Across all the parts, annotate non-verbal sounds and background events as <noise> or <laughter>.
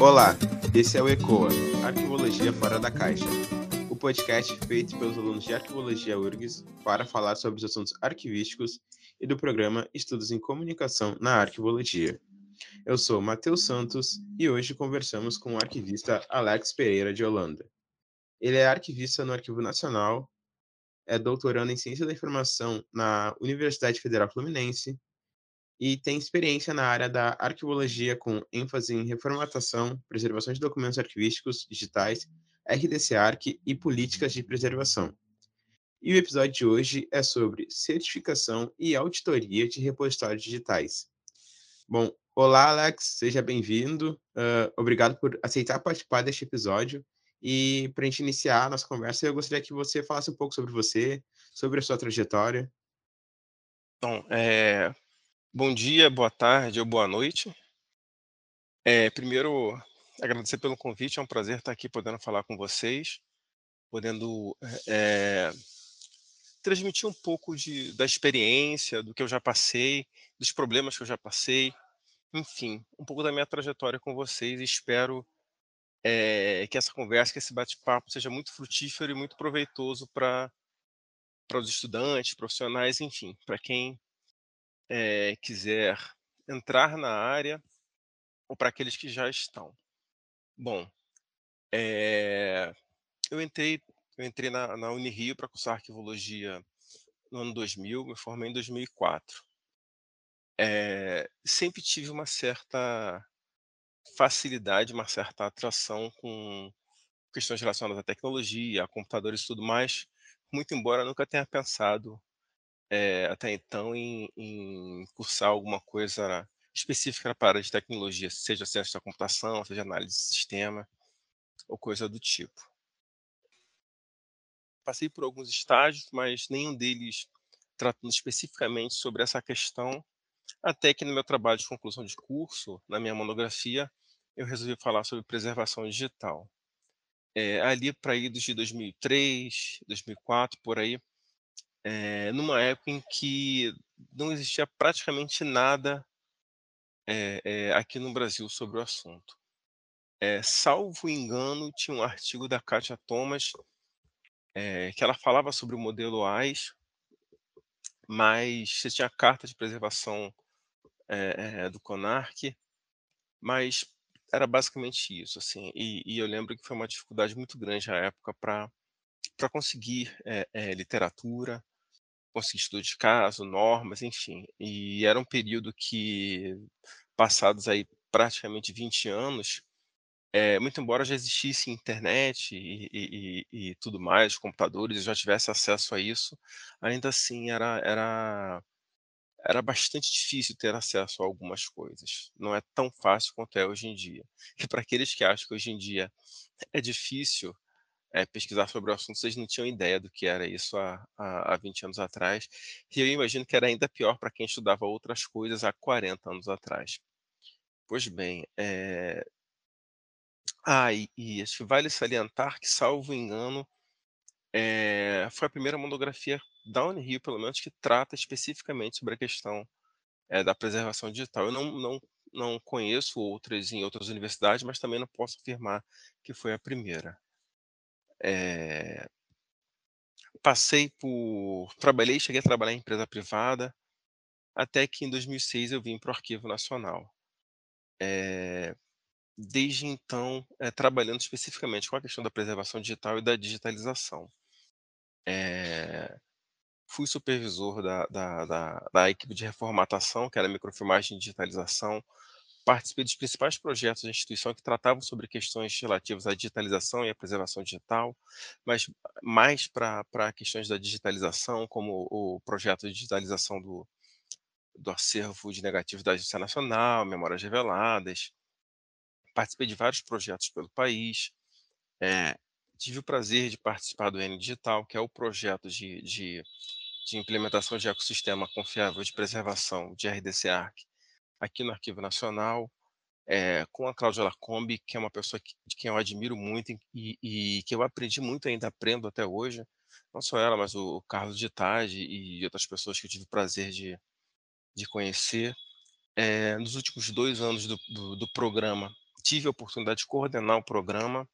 Olá, esse é o ECOA, Arquivologia Fora da Caixa, o podcast feito pelos alunos de Arquivologia URGS para falar sobre os assuntos arquivísticos e do programa Estudos em Comunicação na Arquivologia. Eu sou Matheus Santos e hoje conversamos com o arquivista Alex Pereira de Holanda. Ele é arquivista no Arquivo Nacional, é doutorando em Ciência da Informação na Universidade Federal Fluminense e tem experiência na área da arquivologia com ênfase em reformatação, preservação de documentos arquivísticos digitais, RDC-ARC e políticas de preservação. E o episódio de hoje é sobre certificação e auditoria de repositórios digitais. Bom, olá Alex, seja bem-vindo. Uh, obrigado por aceitar participar deste episódio. E para a gente iniciar a nossa conversa, eu gostaria que você falasse um pouco sobre você, sobre a sua trajetória. Bom, é, Bom dia, boa tarde ou boa noite. É, primeiro, agradecer pelo convite, é um prazer estar aqui podendo falar com vocês, podendo é, transmitir um pouco de, da experiência, do que eu já passei, dos problemas que eu já passei, enfim, um pouco da minha trajetória com vocês. Espero é, que essa conversa, que esse bate-papo seja muito frutífero e muito proveitoso para os estudantes, profissionais, enfim, para quem é, quiser entrar na área ou para aqueles que já estão. Bom, é, eu entrei, eu entrei na, na Unirio para cursar arquivologia no ano 2000, me formei em 2004. É, sempre tive uma certa facilidade, uma certa atração com questões relacionadas à tecnologia, a computadores e tudo mais, muito embora nunca tenha pensado é, até então em, em, cursar alguma coisa específica para a de tecnologia, seja ciência da computação, seja análise de sistema ou coisa do tipo. Passei por alguns estágios, mas nenhum deles tratando especificamente sobre essa questão, até que no meu trabalho de conclusão de curso, na minha monografia, eu resolvi falar sobre preservação digital. É, ali para idos de 2003, 2004, por aí, é, numa época em que não existia praticamente nada é, é, aqui no Brasil sobre o assunto. salvo engano, tinha um artigo da Kátia Thomas que ela falava sobre o modelo AIS, mas você tinha a carta de preservação do CONARC, mas era basicamente isso, assim. E, e, eu lembro que foi uma dificuldade muito grande à época para para conseguir literatura, conseguir estudo de caso, normas, enfim. E era um período que, passados aí praticamente 20 anos, é, muito embora já existisse internet e, e, e, e, tudo mais, computadores, eu já tivesse acesso a isso, ainda assim era, era, era bastante difícil ter acesso a algumas coisas. Não é tão fácil quanto é hoje em dia. <laughs> E para aqueles que acham que hoje em dia é difícil é, pesquisar sobre o assunto, vocês não tinham ideia do que era isso há, há, há 20 anos atrás. E eu imagino que era ainda pior para quem estudava outras coisas há 40 anos atrás. Pois bem, é... ah, e, e acho que vale salientar que, salvo engano, é... foi a primeira monografia da Unirio, pelo menos, que trata especificamente sobre a questão é, da preservação digital. Eu não, não, não conheço outras em outras universidades, mas também não posso afirmar que foi a primeira. É, passei por. Trabalhei, cheguei a trabalhar em empresa privada, até que em 2006 eu vim para o Arquivo Nacional. É, desde então, é, trabalhando especificamente com a questão da preservação digital e da digitalização. É, fui supervisor da, da, da, da, equipe de reformatação, que era microfilmagem e digitalização, participei dos principais projetos da instituição que tratavam sobre questões relativas à digitalização e à preservação digital, mas mais para questões da digitalização, como o projeto de digitalização do, do acervo de negativos da Justiça Nacional, memórias reveladas. Participei de vários projetos pelo país. É, tive o prazer de participar do N Digital, que é o projeto de, de, de implementação de ecossistema confiável de preservação de RDC-ARC aqui no Arquivo Nacional, é, com a Cláudia Lacombe, que é uma pessoa que, de quem eu admiro muito e, e, que eu aprendi muito ainda aprendo até hoje. Não só ela, mas o, o Carlos Ditage e outras pessoas que eu tive o prazer de, de conhecer. É, nos últimos dois anos do, do, do programa, tive a oportunidade de coordenar o programa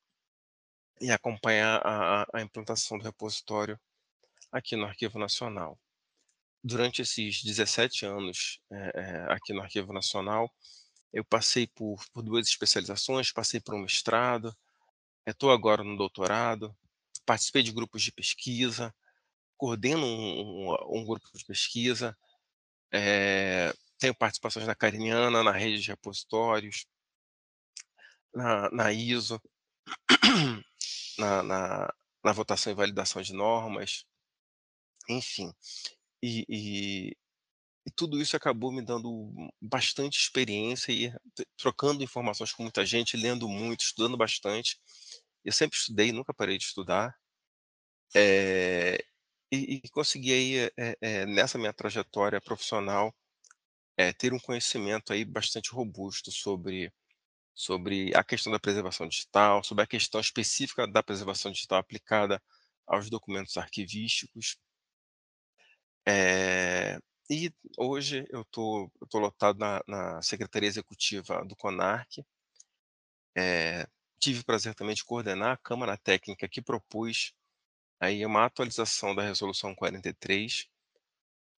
e acompanhar a, a implantação do repositório aqui no Arquivo Nacional. Durante esses 17 anos é, aqui no Arquivo Nacional, eu passei por, por duas especializações, passei por um mestrado, estou agora no doutorado, participei de grupos de pesquisa, coordeno um, um, um grupo de pesquisa, é, tenho participações na Cariniana, na rede de repositórios, na, na ISO, <clears throat> na, na, na, votação e validação de normas, enfim. E, e, e, tudo isso acabou me dando bastante experiência e trocando informações com muita gente, lendo muito, estudando bastante. Eu sempre estudei, nunca parei de estudar. É, e, e, consegui aí, é, é, nessa minha trajetória profissional, ter um conhecimento aí bastante robusto sobre sobre a questão da preservação digital, sobre a questão específica da preservação digital aplicada aos documentos arquivísticos. É, e hoje eu tô, estou lotado na, na, Secretaria Executiva do CONARC. É, tive o prazer também de coordenar a Câmara Técnica que propôs aí uma atualização da Resolução 43,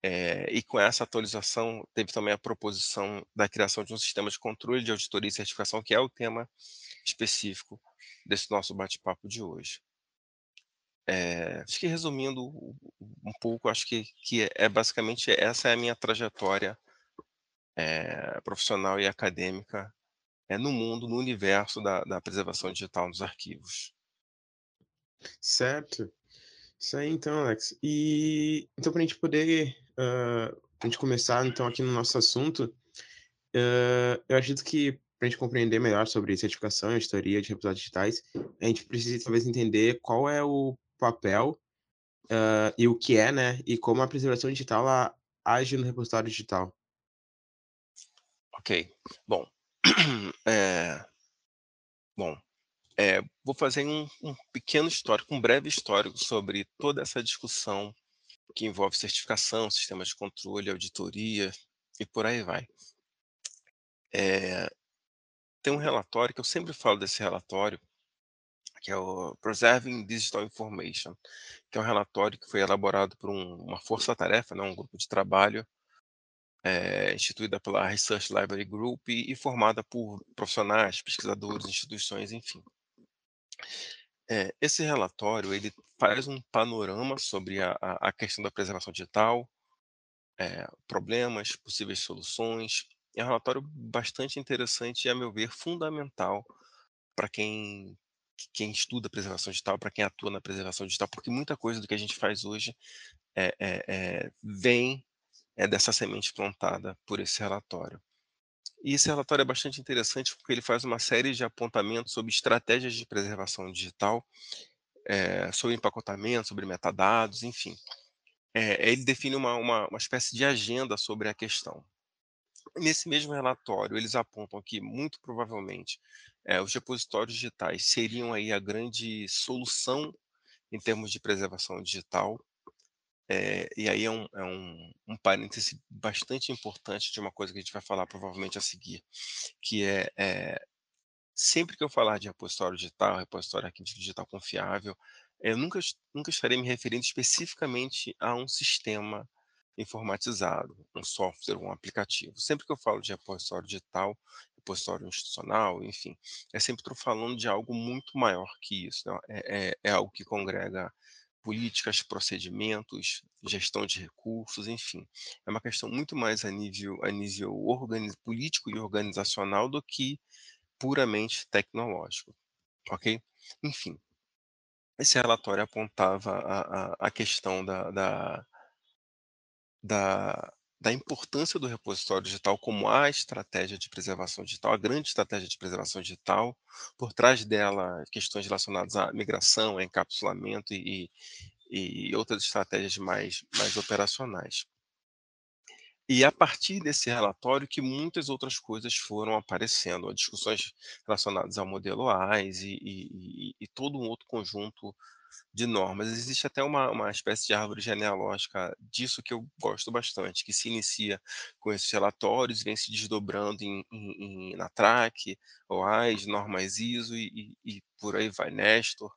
é, e com essa atualização, teve também a proposição da criação de um sistema de controle de auditoria e certificação, que é o tema específico desse nosso bate-papo de hoje. É, acho que resumindo um pouco, acho que, que é, é basicamente essa é a minha trajetória é, profissional e acadêmica é, no mundo, no universo da, da preservação digital nos arquivos. Certo. Isso aí então, Alex. E então, para a gente poder uh, a gente começar então aqui no nosso assunto, uh, eu acredito que para a gente compreender melhor sobre certificação e história de repositórios digitais, a gente precisa talvez entender qual é o papel uh, e o que é, né, e como a preservação digital age no repositório digital. Ok. Bom, é... <clears throat> bom, é, vou fazer um, um, pequeno histórico, um breve histórico sobre toda essa discussão que envolve certificação, sistemas de controle, auditoria e por aí vai. É, tem um relatório que eu sempre falo desse relatório, que é o Preserving Digital Information, que é um relatório que foi elaborado por um, uma força-tarefa, né, um grupo de trabalho é, instituída pela Research Library Group e, e formada por profissionais, pesquisadores, instituições, enfim. É, esse relatório ele faz um panorama sobre a, a, questão da preservação digital, é, problemas, possíveis soluções. É um relatório bastante interessante e, a meu ver, fundamental para quem, quem estuda preservação digital, para quem atua na preservação digital, porque muita coisa do que a gente faz hoje é, é, vem dessa semente plantada por esse relatório. E esse relatório é bastante interessante porque ele faz uma série de apontamentos sobre estratégias de preservação digital, é, sobre empacotamento, sobre metadados, enfim. É, ele define uma, uma, uma espécie de agenda sobre a questão. Nesse mesmo relatório, eles apontam que, muito provavelmente, é, os repositórios digitais seriam aí a grande solução em termos de preservação digital, é, e aí é um, é um, um parêntese bastante importante de uma coisa que a gente vai falar provavelmente a seguir, que é, é sempre que eu falar de repositório digital, repositório aqui digital confiável, eu nunca, nunca estarei me referindo especificamente a um sistema informatizado, um software, um aplicativo. Sempre que eu falo de repositório digital, repositório institucional, enfim, é sempre estou falando de algo muito maior que isso. Né? É, é, é algo que congrega políticas, procedimentos, gestão de recursos, enfim. É uma questão muito mais a nível, a nível político e organizacional do que puramente tecnológico, ok? Enfim, esse relatório apontava a, a, a questão da, da, da, da importância do repositório digital como a estratégia de preservação digital, a grande estratégia de preservação digital, por trás dela questões relacionadas à migração, a encapsulamento e, e outras estratégias mais, mais operacionais. E a partir desse relatório que muitas outras coisas foram aparecendo, discussões relacionadas ao modelo AIS e, e, e todo um outro conjunto de normas. Existe até uma uma espécie de árvore genealógica disso que eu gosto bastante, que se inicia com esses relatórios, vem se desdobrando em em em na TRAC, OAS, normas ISO e e e por aí vai, Nestor,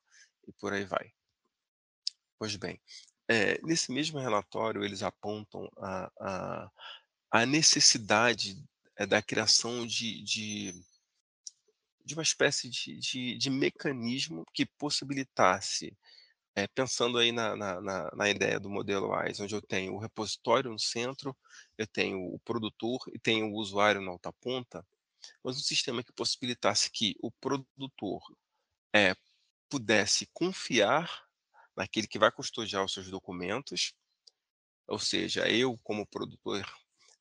e por aí vai. Pois bem, eh, nesse mesmo relatório eles apontam a a a necessidade, eh, da criação de de de uma espécie de de de mecanismo que possibilitasse, eh, pensando aí na na na ideia do modelo WISE, onde eu tenho o repositório no centro, eu tenho o produtor e tenho o usuário na outra ponta, mas um sistema que possibilitasse que o produtor, eh, pudesse confiar naquele que vai custodiar os seus documentos, ou seja, eu como produtor,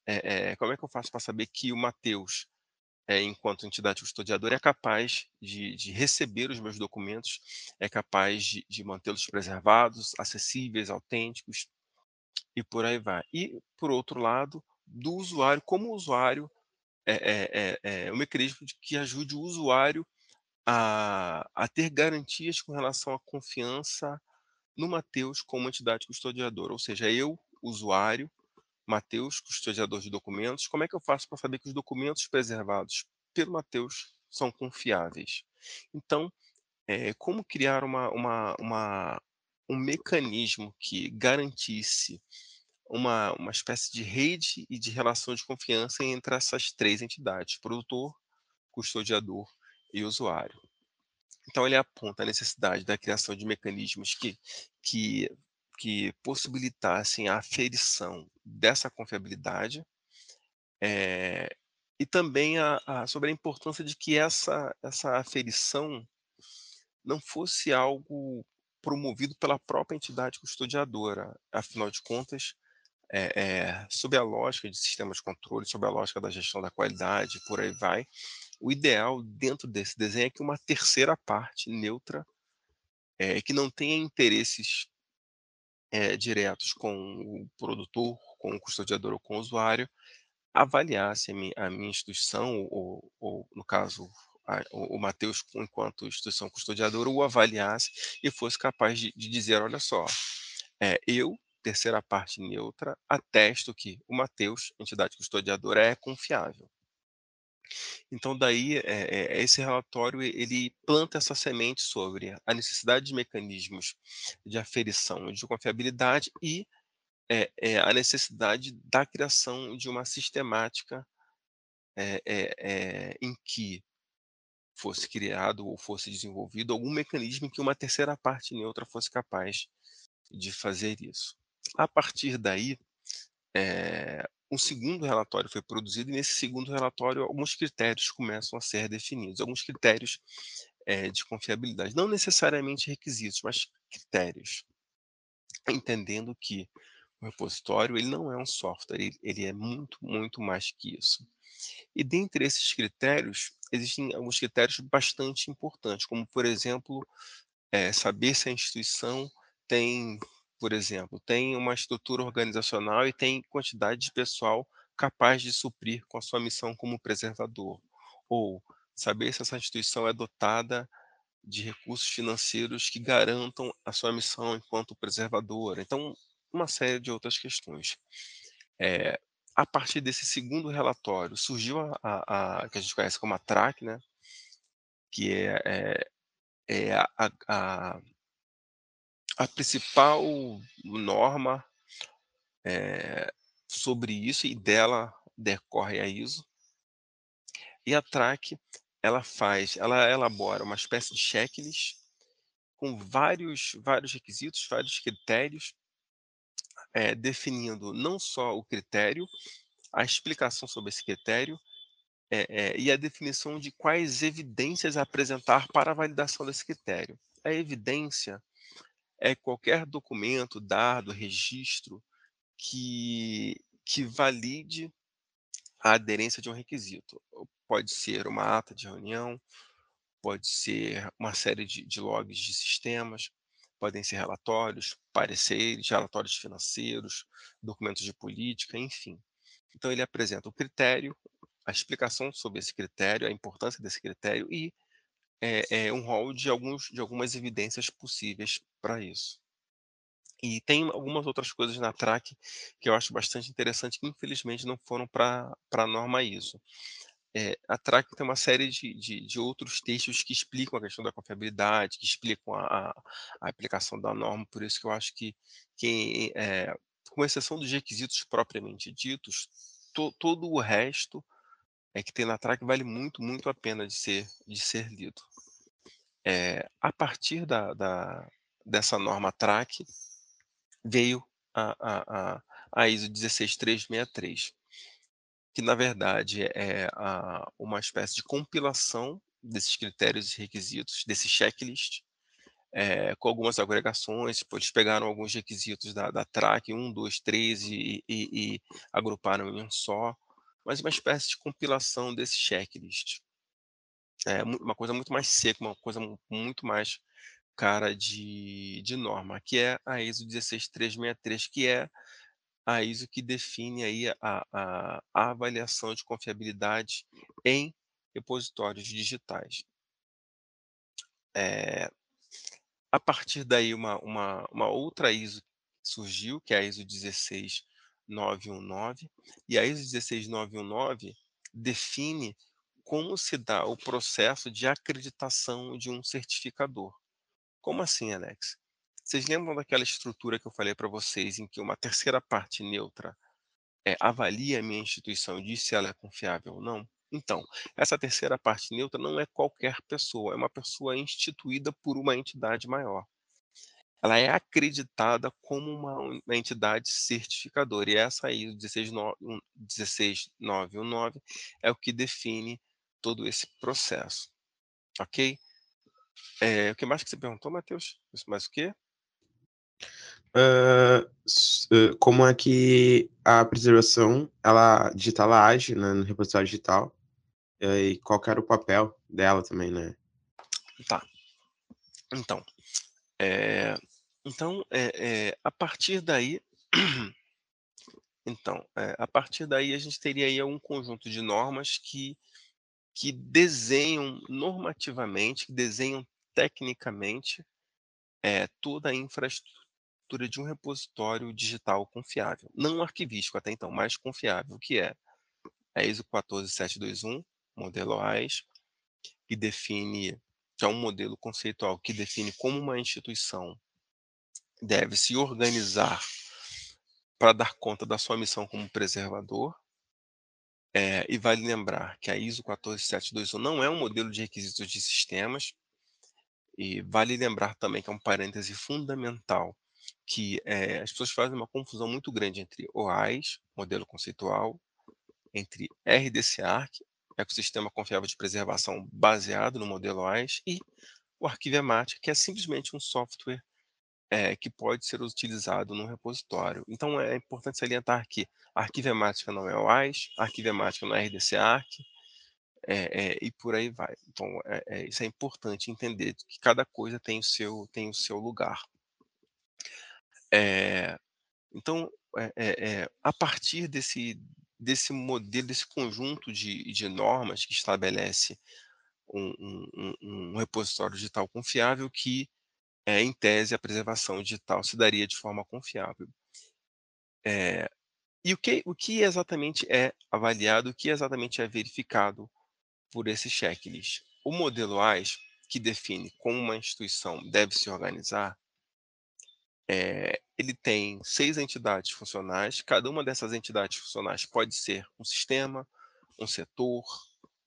eh eh, como é que eu faço para saber que o Mateus, eh, enquanto entidade custodiadora, é capaz de de receber os meus documentos, é capaz de de mantê-los preservados, acessíveis, autênticos, e por aí vai. E, por outro lado, do usuário, como o usuário, eh eh eh eh, um mecanismo que ajude o usuário a a ter garantias com relação à confiança no Mateus como entidade custodiadora, ou seja, eu, usuário, Mateus, custodiador de documentos, como é que eu faço para saber que os documentos preservados pelo Mateus são confiáveis? Então, eh, como criar uma uma uma um mecanismo que garantisse uma uma espécie de rede e de relação de confiança entre essas 3 entidades: produtor, custodiador e usuário. Então ele aponta a necessidade da criação de mecanismos que que que possibilitassem a aferição dessa confiabilidade, eh, e também a a sobre a importância de que essa essa aferição não fosse algo promovido pela própria entidade custodiadora, afinal de contas, eh eh, sob a lógica de sistema de controle, sob a lógica da gestão da qualidade, por aí vai, o ideal dentro desse desenho é que uma terceira parte neutra, eh, que não tenha interesses eh, diretos com o produtor, com o custodiador ou com o usuário, avaliasse a mi a minha instituição ou ou no caso, a o o Mateus enquanto instituição custodiadora o avaliasse e fosse capaz de de dizer: "Olha só, eh, eu, terceira parte neutra, atesto que o Mateus, entidade custodiadora, é confiável". Então daí, eh eh, esse relatório ele planta essa semente sobre a necessidade de mecanismos de aferição de confiabilidade e, eh eh, a necessidade da criação de uma sistemática, eh eh, em que fosse criado ou fosse desenvolvido algum mecanismo em que uma terceira parte neutra fosse capaz de fazer isso. A partir daí, um segundo relatório foi produzido e nesse segundo relatório alguns critérios começam a ser definidos, alguns critérios, eh, de confiabilidade, não necessariamente requisitos, mas critérios. Entendendo que o repositório ele não é um software, ele ele é muito, muito mais que isso. E dentre esses critérios, existem alguns critérios bastante importantes, como por exemplo, eh, saber se a instituição tem, por exemplo, tem uma estrutura organizacional e tem quantidade de pessoal capaz de suprir com a sua missão como preservador, ou saber se essa instituição é dotada de recursos financeiros que garantam a sua missão enquanto preservadora, então uma série de outras questões. Eh, a partir desse segundo relatório surgiu a a a que a gente conhece como a TRAC, né, que é é é a a a principal norma, eh, sobre isso e dela decorre a ISO. E a TRAC, ela faz ela elabora uma espécie de checklist com vários vários requisitos, vários critérios, eh, definindo não só o critério, a explicação sobre esse critério, eh eh, e a definição de quais evidências apresentar para a validação desse critério. A evidência é qualquer documento, dado, registro que que valide a aderência de um requisito. Pode ser uma ata de reunião, pode ser uma série de de logs de sistemas, podem ser relatórios, pareceres, relatórios financeiros, documentos de política, enfim. Então ele apresenta o critério, a explicação sobre esse critério, a importância desse critério e é, é um rol de, alguns, de algumas evidências possíveis para isso. E tem algumas outras coisas na TRAC que eu acho bastante interessante, que infelizmente não foram para a norma ISO. É, a TRAC tem uma série de, de, de, outros textos que explicam a questão da confiabilidade, que explicam a, a aplicação da norma, por isso que eu acho que, que é, com exceção dos requisitos propriamente ditos, to, todo o resto é que tem na TRAC vale muito, muito a pena de ser, de ser lido. É, a partir da, da, dessa norma TRAC, veio a, a, a, ISO 16363, que na verdade é a, uma espécie de compilação desses critérios e requisitos, desse checklist, é, com algumas agregações, tipo, eles pegaram alguns requisitos da, da TRAC, 1, 2, 3, e, e, e agruparam em um só, mas uma espécie de compilação desse checklist. É uma coisa muito mais seca, uma coisa muito mais cara de, de norma, que é a ISO 16363, que é a ISO que define aí a, a, a avaliação de confiabilidade em repositórios digitais. É, a partir daí, uma, uma, uma outra ISO surgiu, que é a ISO 16919, e a ISO 16919 define como se dá o processo de acreditação de um certificador. Como assim, Alex? Vocês lembram daquela estrutura que eu falei para vocês, em que uma terceira parte neutra é, avalia a minha instituição e diz se ela é confiável ou não? Então, essa terceira parte neutra não é qualquer pessoa, é uma pessoa instituída por uma entidade maior. Ela é acreditada como uma, entidade certificadora, e essa aí, o 16919, é o que define todo esse processo. Ok? É, o que mais que você perguntou, Matheus? Mais o quê? Uh, como é que a preservação ela digital ela age né, no repositório digital e qual era o papel dela também, né? Tá. Então, é, então é, é, a partir daí, <clears throat> então a partir daí a gente teria aí um conjunto de normas que que desenham normativamente, que desenham tecnicamente é, toda a infraestrutura de um repositório digital confiável. Não arquivístico até então, mas confiável, que é a ISO 14721, modelo AIS, que define, que é um modelo conceitual que define como uma instituição deve se organizar para dar conta da sua missão como preservador. É, e vale lembrar que a ISO 14721 não é um modelo de requisitos de sistemas, e vale lembrar também que é um parêntese fundamental, que é, as pessoas fazem uma confusão muito grande entre OAIS, modelo conceitual, entre RDC-ARC, ecossistema confiável de preservação baseado no modelo OAIS, e o Arquivemática, que é simplesmente um software é, que pode ser utilizado no repositório. Então é importante salientar que Arquivemática não é OAIS, a Arquivemática não é RDC-ARC, é, é, e por aí vai. Então, é, é, isso é importante entender que cada coisa tem o seu, tem o seu lugar. então, a partir desse, desse modelo, desse conjunto de, de normas que estabelece um, um, um, repositório digital confiável que, em tese, a preservação digital se daria de forma confiável. e o que, o que exatamente é avaliado, o que exatamente é verificado por esse checklist. O modelo AIS, que define como uma instituição deve se organizar, é, ele tem seis entidades funcionais. Cada uma dessas entidades funcionais pode ser um sistema, um setor,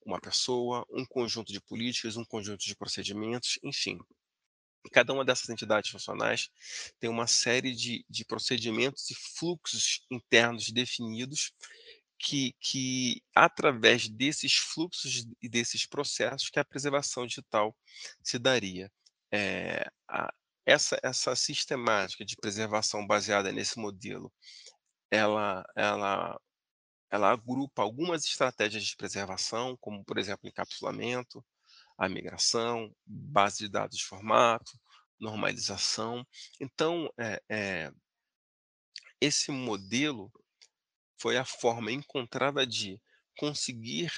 uma pessoa, um conjunto de políticas, um conjunto de procedimentos, enfim. Cada uma dessas entidades funcionais tem uma série de, de procedimentos e fluxos internos definidos que, que através desses fluxos e desses processos que a preservação digital se daria. É, a, essa, essa sistemática de preservação baseada nesse modelo, ela, ela, ela agrupa algumas estratégias de preservação, como, por exemplo, encapsulamento, a migração, base de dados de formato, normalização. Então, é, é, esse modelo foi a forma encontrada de conseguir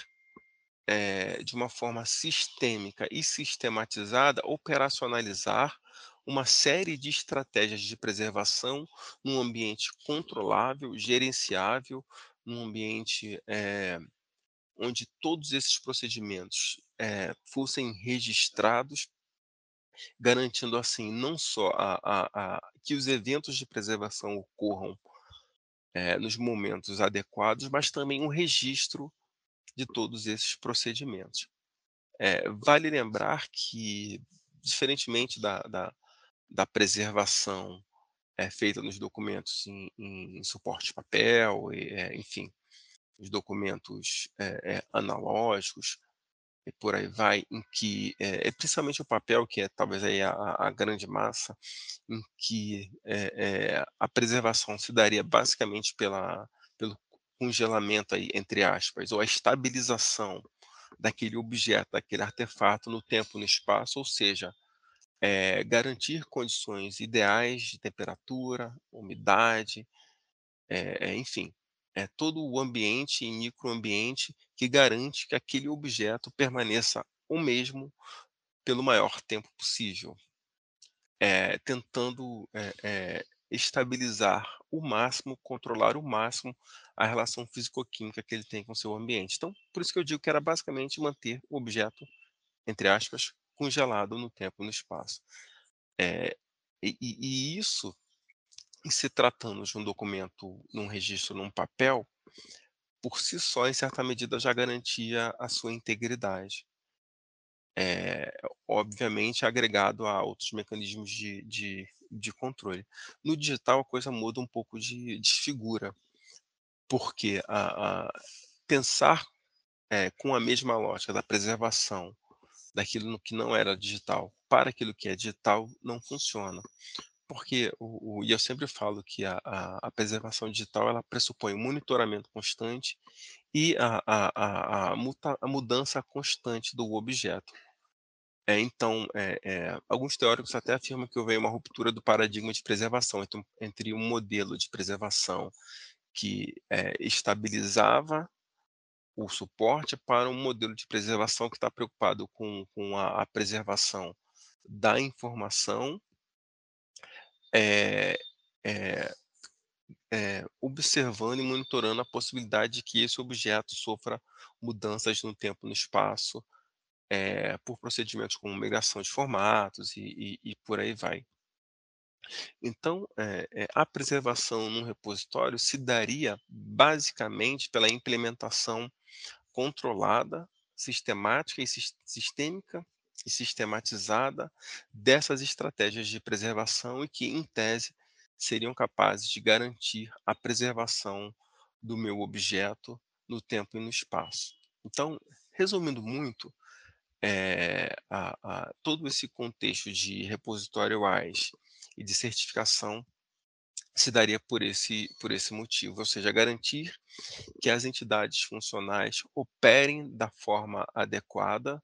eh, de uma forma sistêmica e sistematizada, operacionalizar uma série de estratégias de preservação num ambiente controlável, gerenciável, num ambiente, onde todos esses procedimentos, eh, fossem registrados, garantindo assim não só a a a que os eventos de preservação ocorram, eh, nos momentos adequados, mas também um registro de todos esses procedimentos. Eh, vale lembrar que, diferentemente da da da preservação, eh, feita nos documentos em em suporte de papel, eh, enfim, os documentos, eh eh, analógicos, e por aí vai, em que, eh, principalmente o papel, que é talvez aí a a grande massa, em que, a preservação se daria basicamente pela pelo congelamento aí, entre aspas, ou a estabilização daquele objeto, daquele artefato no tempo no espaço, ou seja, eh, garantir condições ideais de temperatura, umidade, eh, enfim, é todo o ambiente e microambiente que garante que aquele objeto permaneça o mesmo pelo maior tempo possível. Eh, tentando, eh eh, estabilizar o máximo, controlar o máximo a relação físico-química que ele tem com o seu ambiente. Então, por isso que eu digo que era basicamente manter o objeto, entre aspas, "congelado" no tempo e no espaço. E e e isso, em se tratando de um documento, num registro num papel, por si só, em certa medida, já garantia a sua integridade. Eh, obviamente agregado a outros mecanismos de de de controle. No digital a coisa muda um pouco de de figura, porque a a pensar, eh, com a mesma lógica da preservação daquilo que não era digital, para aquilo que é digital, não funciona. Porque o o e eu sempre falo que a a a preservação digital, ela pressupõe um monitoramento constante e a a a muta a mudança constante do objeto. Eh, então, eh eh, alguns teóricos até afirmam que houve uma ruptura do paradigma de preservação, então, entre um modelo de preservação que, eh, estabilizava o suporte, para um modelo de preservação que está preocupado com com a a preservação da informação eh eh eh, observando e monitorando a possibilidade de que esse objeto sofra mudanças no tempo e no espaço, eh, por procedimentos como migração de formatos e e e por aí vai. Então, eh eh, a preservação num repositório se daria basicamente pela implementação controlada, sistemática e sis sistêmica e sistematizada dessas estratégias de preservação e que, em tese, seriam capazes de garantir a preservação do meu objeto no tempo e no espaço. Então, resumindo muito, eh, a a todo esse contexto de repositório WISE e de certificação se daria por esse por esse motivo, ou seja, garantir que as entidades funcionais operem da forma adequada,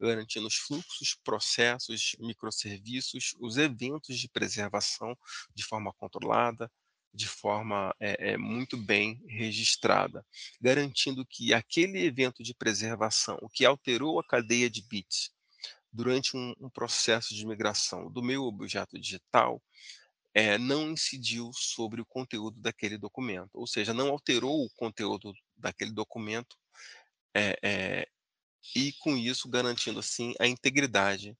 garantindo os fluxos, processos, microsserviços, os eventos de preservação de forma controlada, de forma, eh eh, muito bem registrada, garantindo que aquele evento de preservação, o que alterou a cadeia de bits durante um um processo de migração do meu objeto digital, eh, não incidiu sobre o conteúdo daquele documento, ou seja, não alterou o conteúdo daquele documento, eh eh, e com isso garantindo, assim, a integridade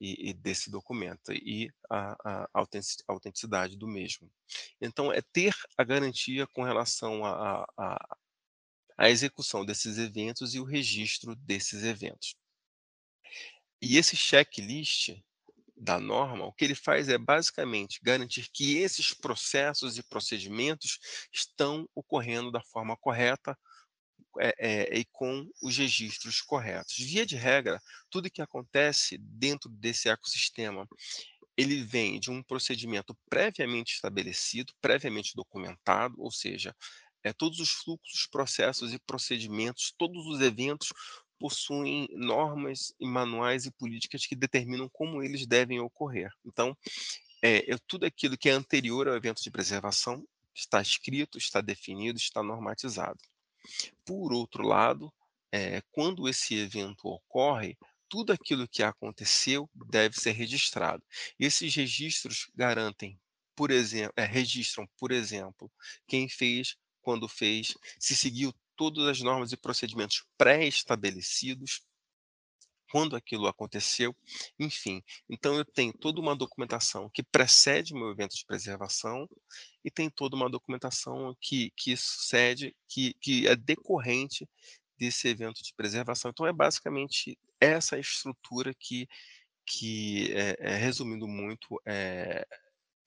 e e desse documento e a a autentici autenticidade do mesmo. Então é ter a garantia com relação a a a a execução desses eventos e o registro desses eventos. E esse checklist da norma, o que ele faz é basicamente garantir que esses processos e procedimentos estão ocorrendo da forma correta, eh eh, e com os registros corretos. Via de regra, tudo que acontece dentro desse ecossistema, ele vem de um procedimento previamente estabelecido, previamente documentado, ou seja, eh, todos os fluxos, processos e procedimentos, todos os eventos possuem normas e manuais e políticas que determinam como eles devem ocorrer. Então, eh, eu tudo aquilo que é anterior ao evento de preservação está escrito, está definido, está normatizado. Por outro lado, eh, quando esse evento ocorre, tudo aquilo que aconteceu deve ser registrado. Esses registros garantem, por exemplo, eh, registram, por exemplo, quem fez, quando fez, se seguiu todas as normas e procedimentos pré-estabelecidos, quando aquilo aconteceu, enfim. Então eu tenho toda uma documentação que precede o meu evento de preservação e tem toda uma documentação que que sucede, que que é decorrente desse evento de preservação. Então é basicamente essa estrutura que que, eh eh, resumindo muito, eh,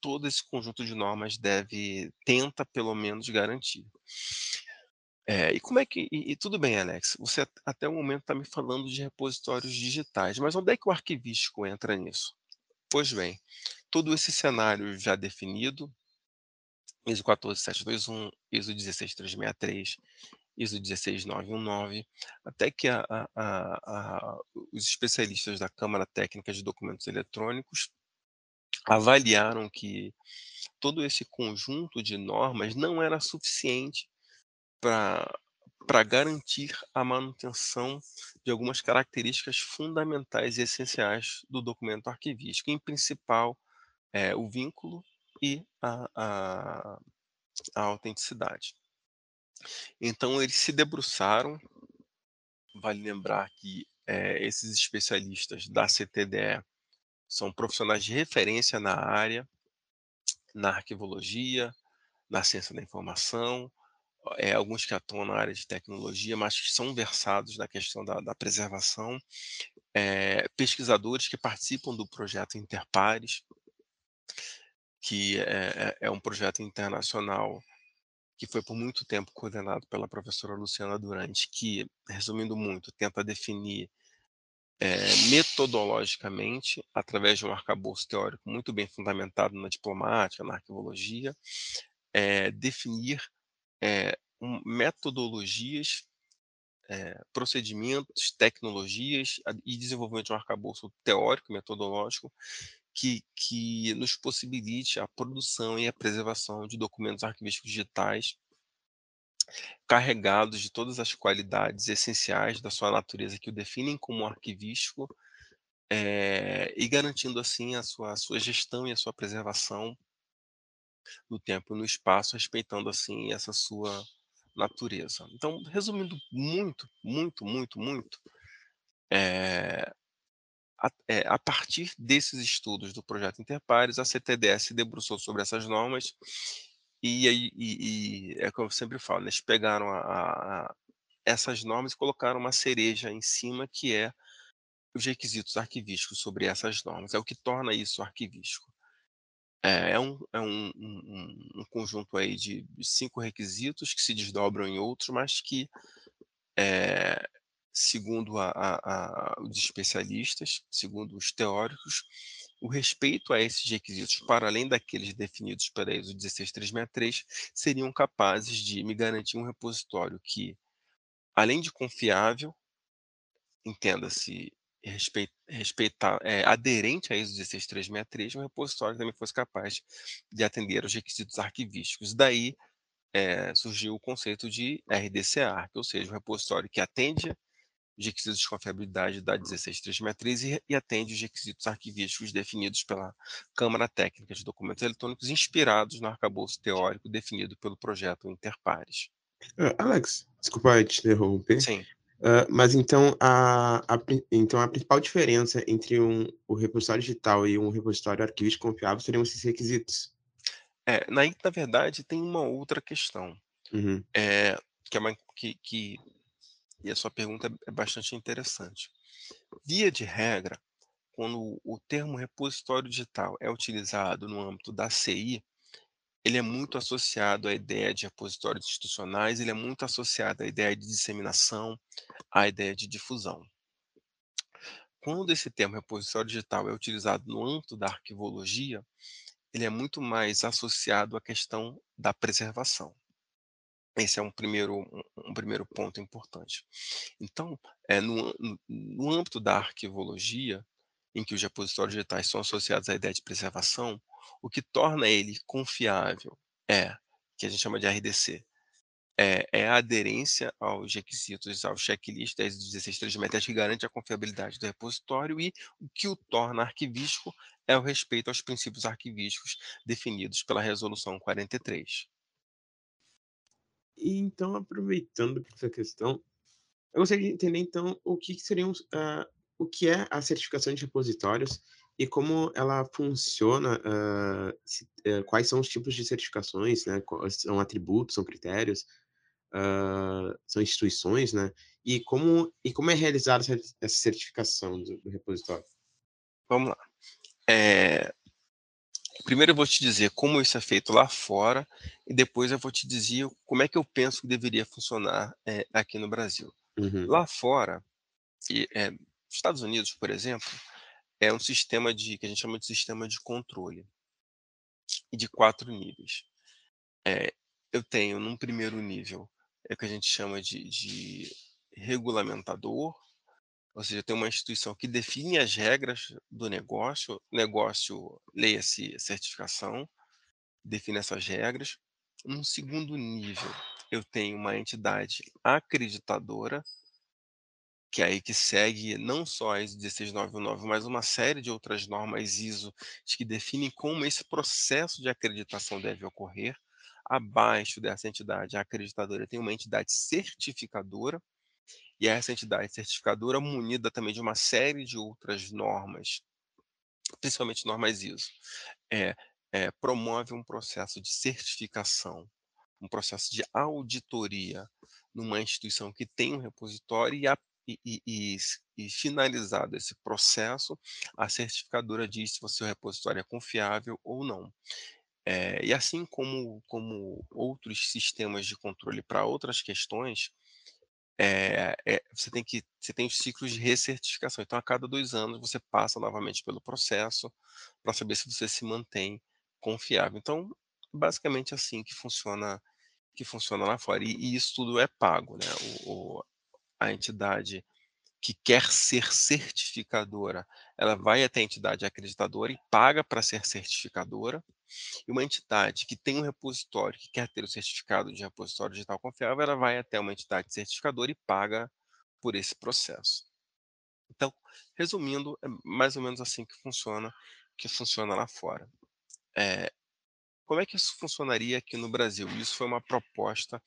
todo esse conjunto de normas deve tenta pelo menos garantir. É, e como é que e e tudo bem, Alex, você at até o momento está me falando de repositórios digitais, mas onde é que o arquivístico entra nisso? Pois bem, todo esse cenário já definido, ISO 14721, ISO 16363, ISO 16919, até que a a a os especialistas da Câmara Técnica de Documentos Eletrônicos avaliaram que todo esse conjunto de normas não era suficiente para garantir a manutenção de algumas características fundamentais e essenciais do documento arquivístico, em principal, eh, o vínculo e a a a autenticidade. Então eles se debruçaram vale lembrar que, eh, esses especialistas da CTDE são profissionais de referência na área, na arquivologia, na ciência da informação, eh, alguns que atuam na área de tecnologia, mas que são versados na questão da da preservação, eh, pesquisadores que participam do projeto Interpares que é é é um projeto internacional que foi por muito tempo coordenado pela professora Luciana Durante, que, resumindo muito, tenta definir, eh, metodologicamente, através de um arcabouço teórico muito bem fundamentado na diplomática, na arquivologia, eh, definir, eh, um metodologias, eh, procedimentos, tecnologias e desenvolvimento de um arcabouço teórico metodológico que que nos possibilite a produção e a preservação de documentos arquivísticos digitais carregados de todas as qualidades essenciais da sua natureza que o definem como arquivístico, eh, e garantindo assim a sua a sua gestão e a sua preservação no tempo e no espaço, respeitando assim essa sua natureza. Então, resumindo muito, muito, muito, muito, eh, a eh, a partir desses estudos do projeto Interpares, a CTDE se debruçou sobre essas normas, e e e é como eu sempre falo, né, eles pegaram a a essas normas e colocaram uma cereja em cima, que é os requisitos arquivísticos sobre essas normas, é o que torna isso arquivístico. É é um é um um um conjunto aí de 5 requisitos que se desdobram em outros, mas que, eh, segundo a a a os especialistas, segundo os teóricos, o respeito a esses requisitos, para além daqueles definidos pela ISO 16363, seriam capazes de me garantir um repositório que, além de confiável entenda-se, respei respeitar eh, aderente à ISO 16363, um repositório também fosse capaz de atender aos requisitos arquivísticos. Daí, eh, surgiu o conceito de RDC-ARC, ou seja, um repositório que atende os requisitos de confiabilidade da 16363 e e atende os requisitos arquivísticos definidos pela Câmara Técnica de Documentos Eletrônicos, inspirados no arcabouço teórico definido pelo projeto Interpares. Hã, Alex, desculpa te interromper, Sim. Mas então a a então a principal diferença entre um o repositório digital e um repositório arquivístico confiável seriam esses requisitos? É, aí na verdade tem uma outra questão, Uhum. eh, que é uma que que e a sua pergunta é é bastante interessante. Via de regra, quando o termo repositório digital é utilizado no âmbito da CI, ele é muito associado à ideia de repositórios institucionais, ele é muito associado à ideia de disseminação, à ideia de difusão. Quando esse termo repositório digital é utilizado no âmbito da arquivologia, ele é muito mais associado à questão da preservação. Esse é um primeiro um primeiro ponto importante. Então, â no no âmbito da arquivologia, em que os repositórios digitais são associados à ideia de preservação, o que torna ele confiável é, que a gente chama de RDC, é, é a aderência aos requisitos, ao checklist 10.16.3 METES que garante a confiabilidade do repositório e o que o torna arquivístico é o respeito aos princípios arquivísticos definidos pela Resolução 43. E então, aproveitando essa questão, eu gostaria de entender então o que seriam uh, o que é a certificação de repositórios e como ela funciona, uh, se, uh, quais são os tipos de certificações, né? São atributos, são critérios, são instituições, né? E como e como é realizada essa certificação do, do repositório? Vamos lá. É, primeiro eu vou te dizer como isso é feito lá fora e depois eu vou te dizer como é que eu penso que deveria funcionar é, aqui no Brasil. Uhum. Lá fora, e, é, Estados Unidos, por exemplo, é um sistema de que a gente chama de sistema de controle de quatro níveis. É, eu tenho num primeiro nível é o que a gente chama de, de regulamentador, ou seja, tem uma instituição que define as regras do negócio, negócio, leia-se certificação, define essas regras. Num segundo nível, eu tenho uma entidade acreditadora, que é aí que segue não só a ISO 16919, mas uma série de outras normas ISO que definem como esse processo de acreditação deve ocorrer. Abaixo dessa entidade acreditadora tem uma entidade certificadora, e essa entidade certificadora, munida também de uma série de outras normas, principalmente normas ISO, é, é, promove um processo de certificação, um processo de auditoria numa instituição que tem um repositório e, a, e, e, e, finalizado esse processo, a certificadora diz se o seu repositório é confiável ou não. É, e assim como, como outros sistemas de controle para outras questões, é, é, você tem que você tem os ciclos de recertificação. Então, a cada dois anos você passa novamente pelo processo para saber se você se mantém confiável. Então, basicamente assim que funciona que funciona lá fora. E, e isso tudo é pago, né? O, o, a entidade que quer ser certificadora, ela vai até a entidade acreditadora e paga para ser certificadora. E uma entidade que tem um repositório, que quer ter o certificado de repositório digital confiável, ela vai até uma entidade certificadora e paga por esse processo. Então, resumindo, é mais ou menos assim que funciona, que funciona lá fora. É, como é que isso funcionaria aqui no Brasil? Isso foi uma proposta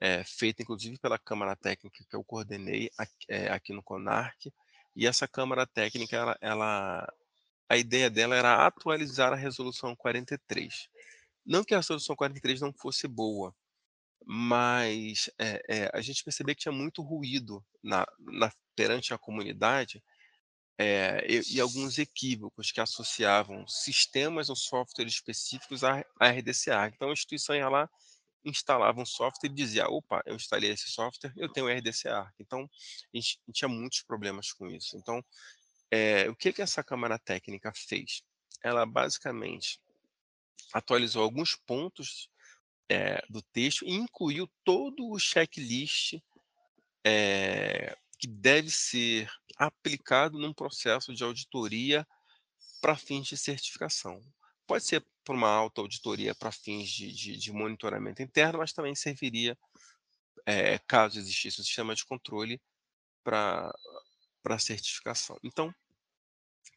é, feita, inclusive, pela Câmara Técnica que eu coordenei aqui, é, aqui no CONARC, e essa Câmara Técnica, ela, ela a ideia dela era atualizar a resolução 43. Não que a resolução 43 não fosse boa, mas é, a gente percebeu que tinha muito ruído na, na perante a comunidade e, e, alguns equívocos que associavam sistemas ou softwares específicos à, à RDCA. Então a instituição ia lá, instalava um software e dizia, opa, eu instalei esse software, eu tenho RDCA. Então a gente, a gente tinha muitos problemas com isso. Então é, o que, que essa Câmara Técnica fez? Ela basicamente atualizou alguns pontos é, do texto e incluiu todo o checklist é, que deve ser aplicado num processo de auditoria para fins de certificação. Pode ser para uma alta auditoria para fins de, de, de, monitoramento interno, mas também serviria, é, caso existisse um sistema de controle, para certificação. Então,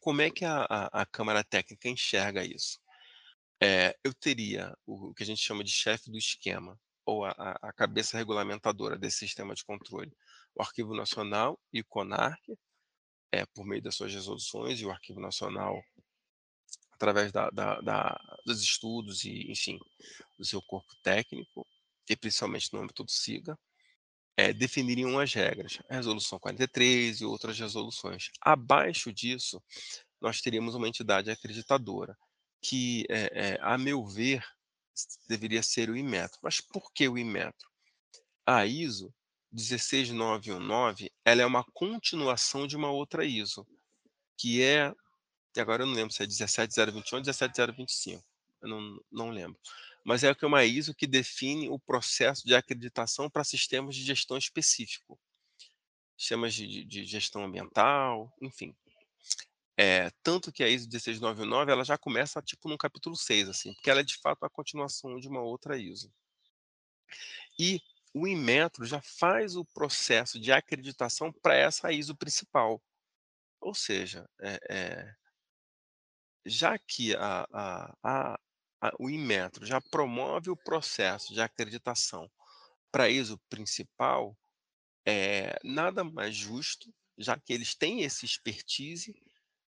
como é que a, a, a Câmara Técnica enxerga isso? É, eu teria o, o que a gente chama de chefe do esquema, ou a, a, cabeça regulamentadora desse sistema de controle, o Arquivo Nacional e o CONARC, é, por meio das suas resoluções, e o Arquivo Nacional, através da, da, da, dos estudos e, enfim, do seu corpo técnico, e principalmente no âmbito do SIGA, é, definiriam as regras, a resolução 43 e outras resoluções. Abaixo disso, nós teríamos uma entidade acreditadora, que, é, é, a meu ver, deveria ser o Inmetro. Mas por que o Inmetro? A ISO 16919, ela é uma continuação de uma outra ISO, que é, agora eu não lembro se é 17021 ou 17025, eu não, não lembro mas é uma ISO que define o processo de acreditação para sistemas de gestão específico. Sistemas de, de gestão ambiental, enfim. É, tanto que a ISO 16999 ela já começa tipo no capítulo 6, assim, porque ela é de fato a continuação de uma outra ISO. E o Inmetro já faz o processo de acreditação para essa ISO principal. Ou seja, eh eh já que a a a o Inmetro já promove o processo de acreditação para ISO principal, eh, nada mais justo, já que eles têm esse expertise,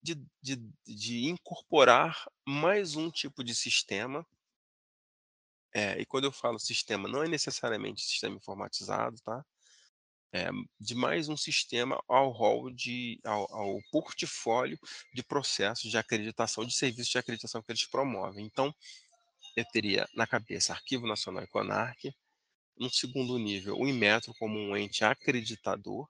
de de de incorporar mais um tipo de sistema É, e quando eu falo sistema, não é necessariamente sistema informatizado, tá? É de mais um sistema ao rol de ao ao portfólio de processos de acreditação, de serviços de acreditação que eles promovem. Então, eu teria na cabeça Arquivo Nacional e CONARC, no segundo nível, o Inmetro como um ente acreditador,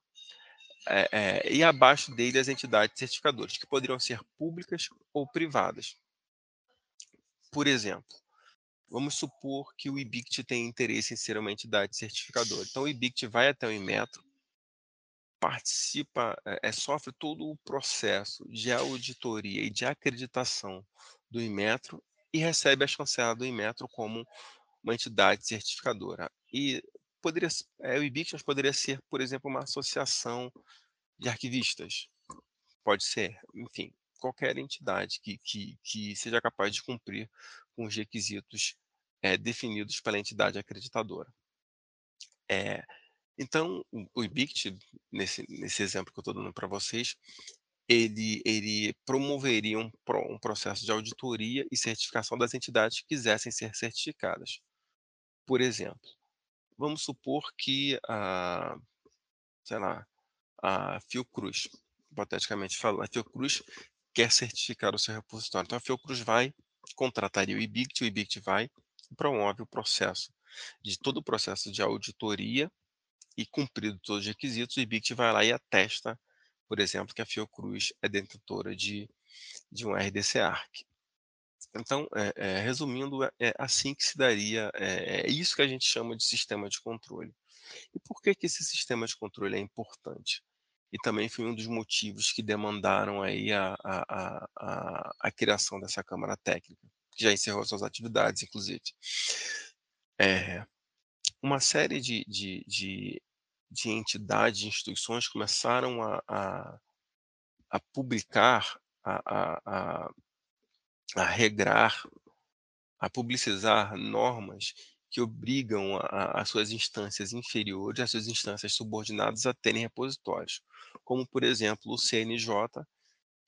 eh eh, e abaixo dele as entidades certificadoras, que poderiam ser públicas ou privadas. Por exemplo, vamos supor que o IBICT tem interesse em ser uma entidade certificadora. Então o IBICT vai até o Inmetro participa, eh eh, sofre todo o processo de auditoria e de acreditação do Inmetro e recebe a chancela do Inmetro como uma entidade certificadora. E poderia eh, o IBICT, poderia ser, por exemplo, uma associação de arquivistas. Pode ser, enfim, qualquer entidade que que que seja capaz de cumprir com os requisitos, eh, definidos pela entidade acreditadora. Eh, então o IBICT, nesse nesse exemplo que eu estou dando para vocês, ele ele promoveria um um processo de auditoria e certificação das entidades que quisessem ser certificadas. Por exemplo, vamos supor que a sei lá, a Fiocruz, hipoteticamente falando, a Fiocruz quer certificar o seu repositório, então a Fiocruz vai, contrataria o IBICT, o IBICT vai e promove o processo de todo o processo de auditoria e cumprido todos os requisitos, o IBICT vai lá e atesta, por exemplo, que a Fiocruz é detentora de de um RDC-ARC. Então, eh eh, resumindo, é é assim que se daria, é é isso que a gente chama de sistema de controle. E por que que esse sistema de controle é importante? E também foi um dos motivos que demandaram aí a a a a criação dessa câmara técnica, que já encerrou suas atividades inclusive. Eh, uma série de de de de entidades, de instituições começaram a a a publicar, a a a regrar, a publicizar normas que obrigam as suas instâncias inferiores, as suas instâncias subordinadas a terem repositórios, como por exemplo o CNJ,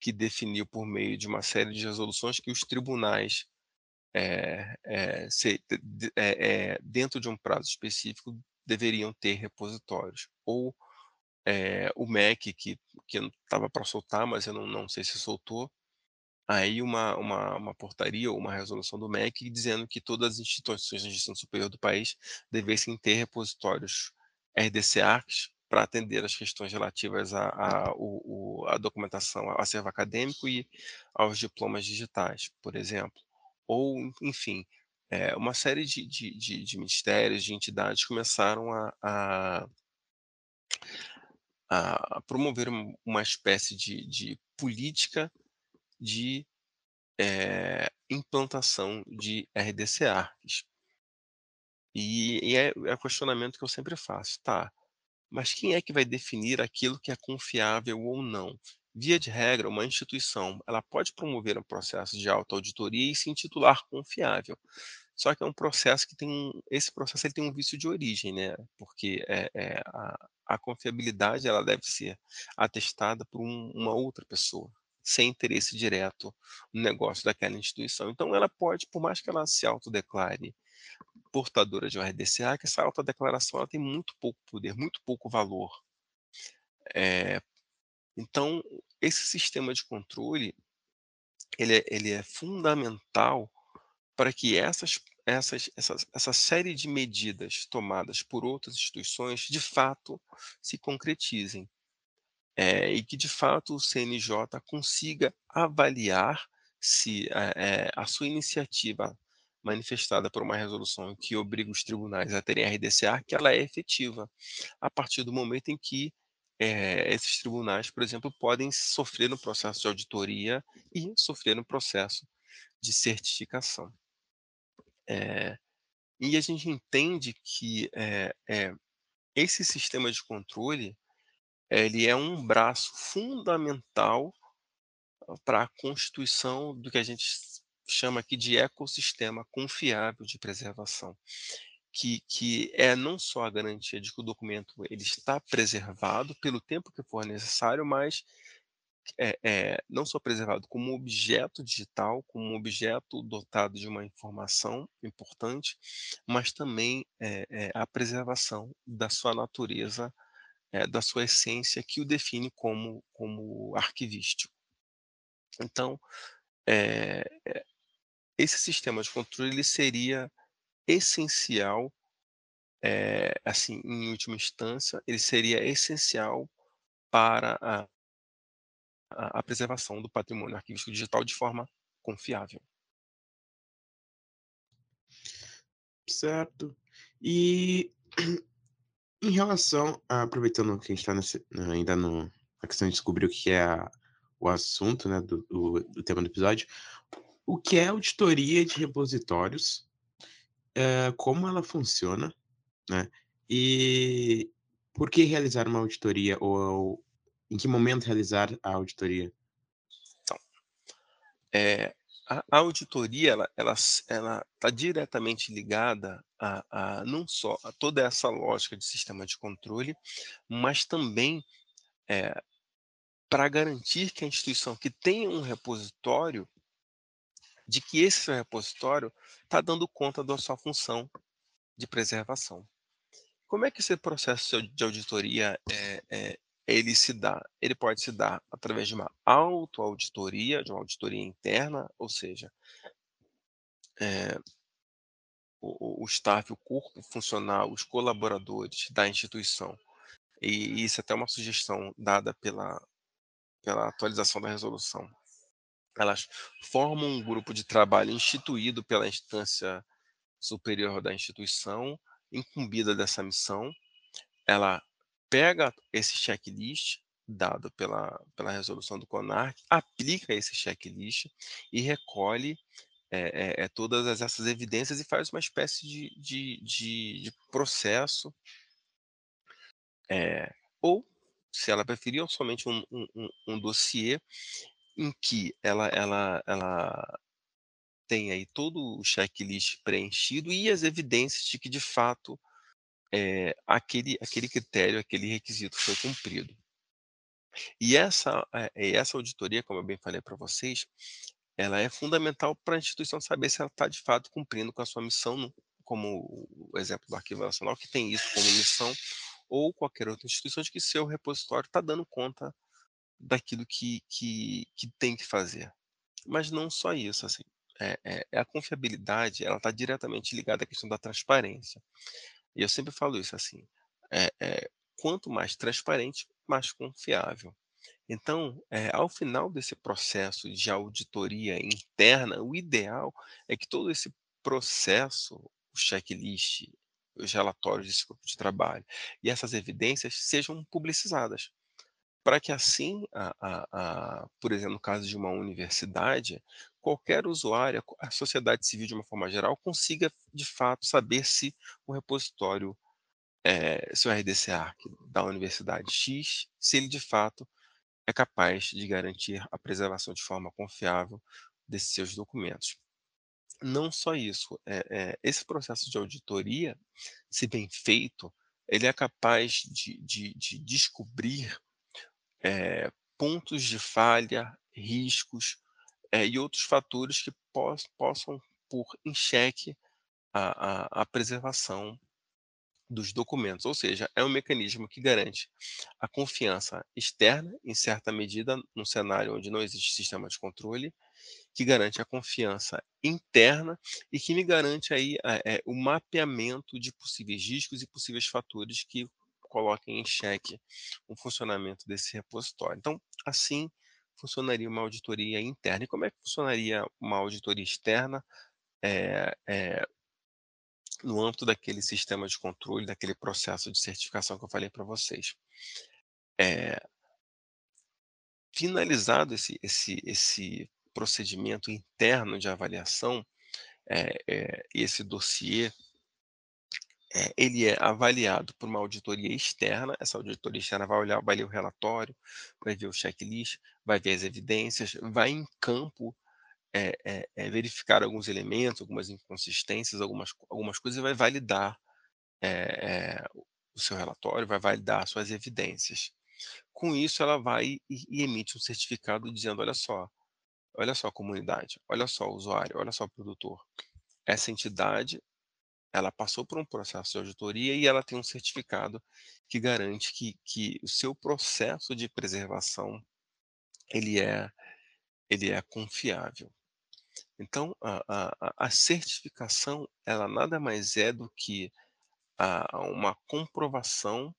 que definiu por meio de uma série de resoluções que os tribunais, eh eh, se eh, dentro de um prazo específico, deveriam ter repositórios. Ou, o MEC que que estava para soltar, mas eu não não sei se soltou, aí uma uma uma portaria ou uma resolução do MEC dizendo que todas as instituições de ensino superior do país devessem ter repositórios RDC-ARCs para atender as questões relativas a a o a documentação, ao acervo acadêmico e aos diplomas digitais, por exemplo. Ou, enfim, eh, uma série de de de de ministérios, de entidades começaram a a a promover um uma espécie de política de, eh, implantação de RDC-ARCs. E e é é o questionamento que eu sempre faço: "Tá, mas quem é que vai definir aquilo que é confiável ou não?". Via de regra, uma instituição, ela pode promover um processo de autoauditoria e se intitular confiável. Só que é um processo que tem um esse processo ele tem um vício de origem, né, porque, eh eh, a a confiabilidade ela deve ser atestada por um uma outra pessoa, sem interesse direto no negócio daquela instituição. Então ela pode, por mais que ela se autodeclare portadora de um RDC-ARC, essa autodeclaração ela tem muito pouco poder, muito pouco valor. Eh, então esse sistema de controle, ele é ele é fundamental para que essas essas essas essa série de medidas tomadas por outras instituições, de fato, se concretizem. Eh, e que de fato o CNJ consiga avaliar se, eh, a sua iniciativa manifestada por uma resolução que obriga os tribunais a terem RDC-ARC, ela é efetiva, a partir do momento em que, eh, esses tribunais, por exemplo, podem sofrer no processo de auditoria e sofrer no processo de certificação. Eh, E a gente entende que é, é, esse sistema de controle ele é um braço fundamental para a constituição do que a gente chama aqui de ecossistema confiável de preservação, que, que é não só a garantia de que o documento ele está preservado pelo tempo que for necessário, mas é, é, não só preservado como objeto digital, como objeto dotado de uma informação importante, mas também é, é a preservação da sua natureza, é, da sua essência, que o define como, como arquivístico. Então, é, esse sistema de controle ele seria essencial, assim, em última instância, ele seria essencial para a, a, a preservação do patrimônio arquivístico digital de forma confiável. Certo. E <clears throat> em relação, a, aproveitando que a gente está ainda no, na questão de descobrir o que é a, o assunto né, do, do, do, tema do episódio, o que é auditoria de repositórios, é, como ela funciona, né, e por que realizar uma auditoria ou em que momento realizar a auditoria? Então, é, a auditoria ela ela ela está diretamente ligada a, a não só a toda essa lógica de sistema de controle, mas também é, para garantir que a instituição que tem um repositório, de que esse seu repositório está dando conta da sua função de preservação. Como é que esse processo de auditoria é, é, ele se dá, ele pode se dar através de uma autoauditoria, de uma auditoria interna, ou seja, é, o, o staff, o corpo funcional, os colaboradores da instituição, e isso é até uma sugestão dada pela, pela atualização da resolução. Elas formam um grupo de trabalho instituído pela instância superior da instituição, incumbida dessa missão. Ela pega esse checklist dado pela, pela resolução do CONARC, aplica esse checklist e recolhe é, é, todas essas evidências e faz uma espécie de, de, de, de processo, é, ou, se ela preferir, somente um, um, um, dossiê em que ela, ela, ela tem aí todo o checklist preenchido e as evidências de que, de fato, é, aquele, aquele critério, aquele requisito foi cumprido. E essa, é, essa auditoria, como eu bem falei para vocês, ela é fundamental para a instituição saber se ela está de fato cumprindo com a sua missão, como o exemplo do Arquivo Nacional, que tem isso como missão, ou qualquer outra instituição, de que seu repositório está dando conta daquilo que, que, que tem que fazer. Mas não só isso, assim, é, é, a confiabilidade ela está diretamente ligada à questão da transparência. E eu sempre falo isso assim: é, é, quanto mais transparente, mais confiável. Então, é, ao final desse processo de auditoria interna, o ideal é que todo esse processo, o checklist, os relatórios desse grupo de trabalho e essas evidências sejam publicizadas para que assim, a, a, a, por exemplo, no caso de uma universidade, qualquer usuário, a sociedade civil de uma forma geral, consiga de fato saber se o repositório, é, se o RDC ARC da universidade X, se ele de fato é capaz de garantir a preservação de forma confiável desses seus documentos. Não só isso, é, é, esse processo de auditoria, se bem feito, ele é capaz de, de, de descobrir é, pontos de falha, riscos é, e outros fatores que poss, possam pôr em xeque a, a, a preservação dos documentos, ou seja, é um mecanismo que garante a confiança externa, em certa medida, num cenário onde não existe sistema de controle, que garante a confiança interna e que me garante aí é, o mapeamento de possíveis riscos e possíveis fatores que coloquem em xeque o funcionamento desse repositório. Então, assim funcionaria uma auditoria interna. E como é que funcionaria uma auditoria externa é, é, no âmbito daquele sistema de controle, daquele processo de certificação que eu falei para vocês? É, finalizado esse, esse, esse procedimento interno de avaliação, é, é, esse dossiê é, ele é avaliado por uma auditoria externa. Essa auditoria externa vai olhar, vai ler o relatório, vai ver o checklist, vai ver as evidências, vai em campo é, é, é verificar alguns elementos, algumas inconsistências, algumas, algumas coisas e vai validar é, o seu relatório, vai validar suas evidências. Com isso, ela vai e, e emite um certificado dizendo: olha só, olha só comunidade, olha só usuário, olha só produtor. Essa entidade ela passou por um processo de auditoria e ela tem um certificado que garante que, que o seu processo de preservação ele é, ele é confiável. Então, a, a, a certificação, ela nada mais é do que a, uma comprovação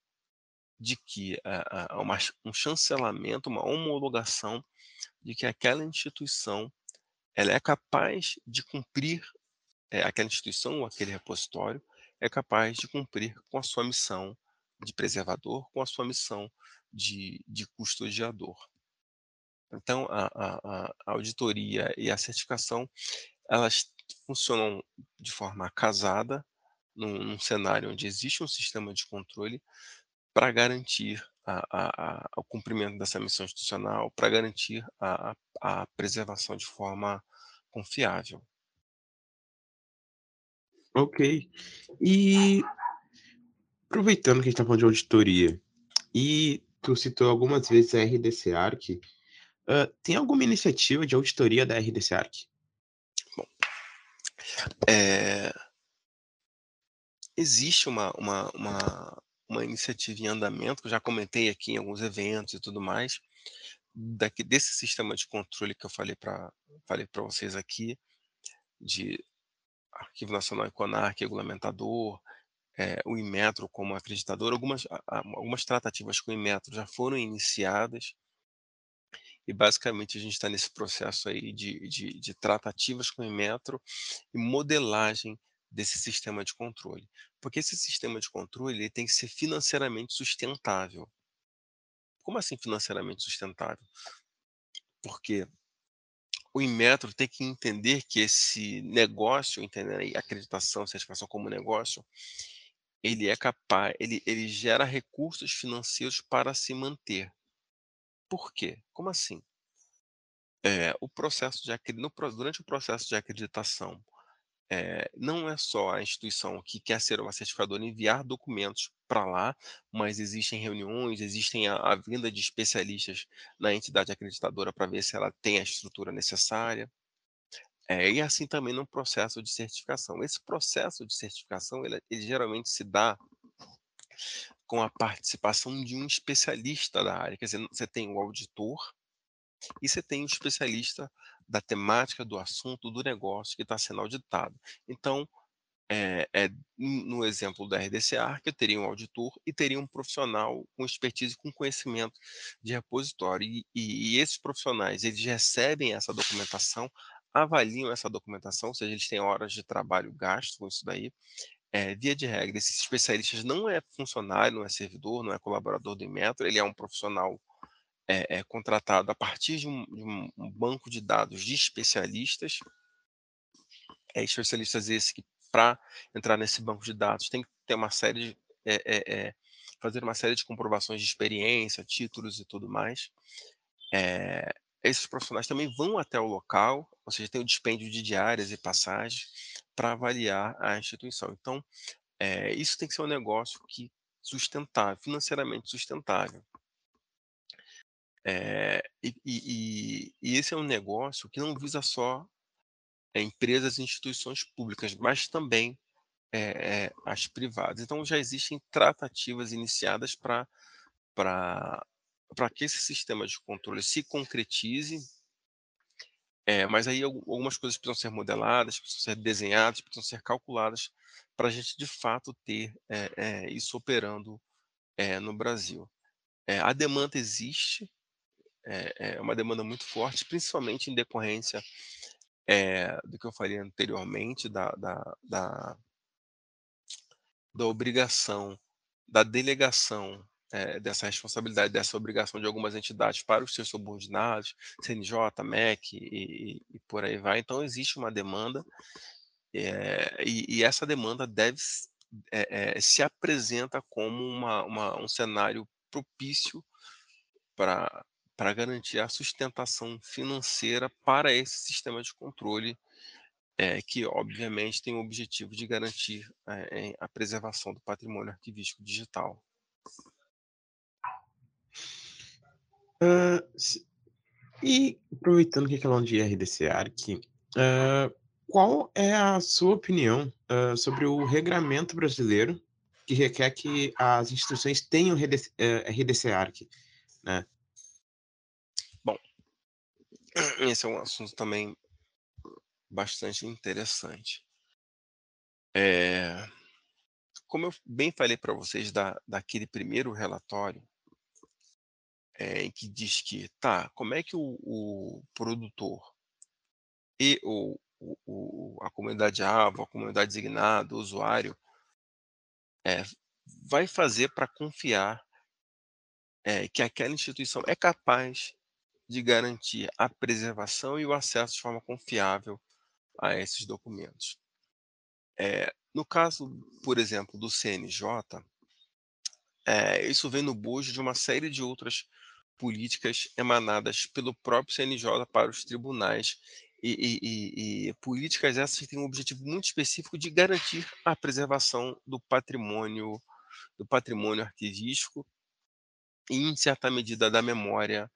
de que a, uma, um chancelamento, uma homologação de que aquela instituição ela é capaz de cumprir é, aquela instituição ou aquele repositório é capaz de cumprir com a sua missão de preservador, com a sua missão de, de custodiador. Então, a, a, a, auditoria e a certificação, elas funcionam de forma casada, num, num cenário onde existe um sistema de controle para garantir a, o cumprimento dessa missão institucional, para garantir a, a preservação de forma confiável. Ok. E aproveitando que a gente está falando de auditoria, e tu citou algumas vezes a RDC Arc, uh, tem alguma iniciativa de auditoria da RDC Arc? Bom, é... existe uma, uma, uma, uma iniciativa em andamento, que eu já comentei aqui em alguns eventos e tudo mais, daqui, desse sistema de controle que eu falei para falei vocês aqui, de Arquivo Nacional Econarc, regulamentador, é, o Inmetro como acreditador, algumas, algumas tratativas com o Inmetro já foram iniciadas e basicamente a gente está nesse processo aí de, de, de, tratativas com o Inmetro e modelagem desse sistema de controle. Porque esse sistema de controle ele tem que ser financeiramente sustentável. Como assim financeiramente sustentável? Porque o Inmetro tem que entender que esse negócio, entender a acreditação, certificação como negócio, ele é capaz, ele, ele gera recursos financeiros para se manter. Por quê? Como assim? É, o processo de durante o processo de acreditação, é, não é só a instituição que quer ser uma certificadora enviar documentos para lá, mas existem reuniões, existem a, a vinda de especialistas na entidade acreditadora para ver se ela tem a estrutura necessária. É, e assim também no processo de certificação. Esse processo de certificação, ele, ele geralmente se dá com a participação de um especialista da área. Quer dizer, você tem o auditor e você tem o especialista da temática, do assunto, do negócio que está sendo auditado. Então, é, é, no exemplo da RDCA, que eu teria um auditor e teria um profissional com expertise, com conhecimento de repositório. E, e, e esses profissionais, eles recebem essa documentação, avaliam essa documentação, ou seja, eles têm horas de trabalho gasto com isso daí. É, via de regra, esses especialistas não é funcionário, não é servidor, não é colaborador do Inmetro, ele é um profissional é, é contratado a partir de um, de um, banco de dados de especialistas, é, especialistas esses que para entrar nesse banco de dados tem que ter uma série de é, é, é, fazer uma série de comprovações de experiência, títulos e tudo mais. É, esses profissionais também vão até o local, ou seja, tem o dispêndio de diárias e passagens para avaliar a instituição. Então, é, isso tem que ser um negócio que sustentável, financeiramente sustentável. É, e, e, e, esse é um negócio que não visa só é, empresas e instituições públicas, mas também é, as privadas. Então já existem tratativas iniciadas para que esse sistema de controle se concretize, mas aí algumas coisas precisam ser modeladas, precisam ser desenhadas, precisam ser calculadas para a gente de fato ter isso operando no Brasil. a demanda existe, é, é uma demanda muito forte, principalmente em decorrência é, do que eu falei anteriormente, da, da, da, da obrigação, da delegação é, dessa responsabilidade, dessa obrigação de algumas entidades para os seus subordinados, CNJ, MEC e, e, e por aí vai. Então, existe uma demanda é, e, e, essa demanda deve, é, se apresenta como uma, uma, um cenário propício para para garantir a sustentação financeira para esse sistema de controle, é, que obviamente tem o objetivo de garantir é, a preservação do patrimônio arquivístico digital. Uh, e aproveitando que é falando de RDC Arc, uh, qual é a sua opinião uh, sobre o regramento brasileiro que requer que as instituições tenham RDC, RDC Arc? Né? Esse é um assunto também bastante interessante. É, como eu bem falei para vocês da, daquele primeiro relatório, é, em que diz que, tá, como é que o, o produtor e o, o, a comunidade alvo, a comunidade designada, o usuário, é, vai fazer para confiar é, que aquela instituição é capaz de garantir a preservação e o acesso de forma confiável a esses documentos. É, no caso, por exemplo, do CNJ, é, isso vem no bojo de uma série de outras políticas emanadas pelo próprio CNJ para os tribunais e, e, e, políticas essas que têm um objetivo muito específico de garantir a preservação do patrimônio do patrimônio arquivístico e em certa medida da memória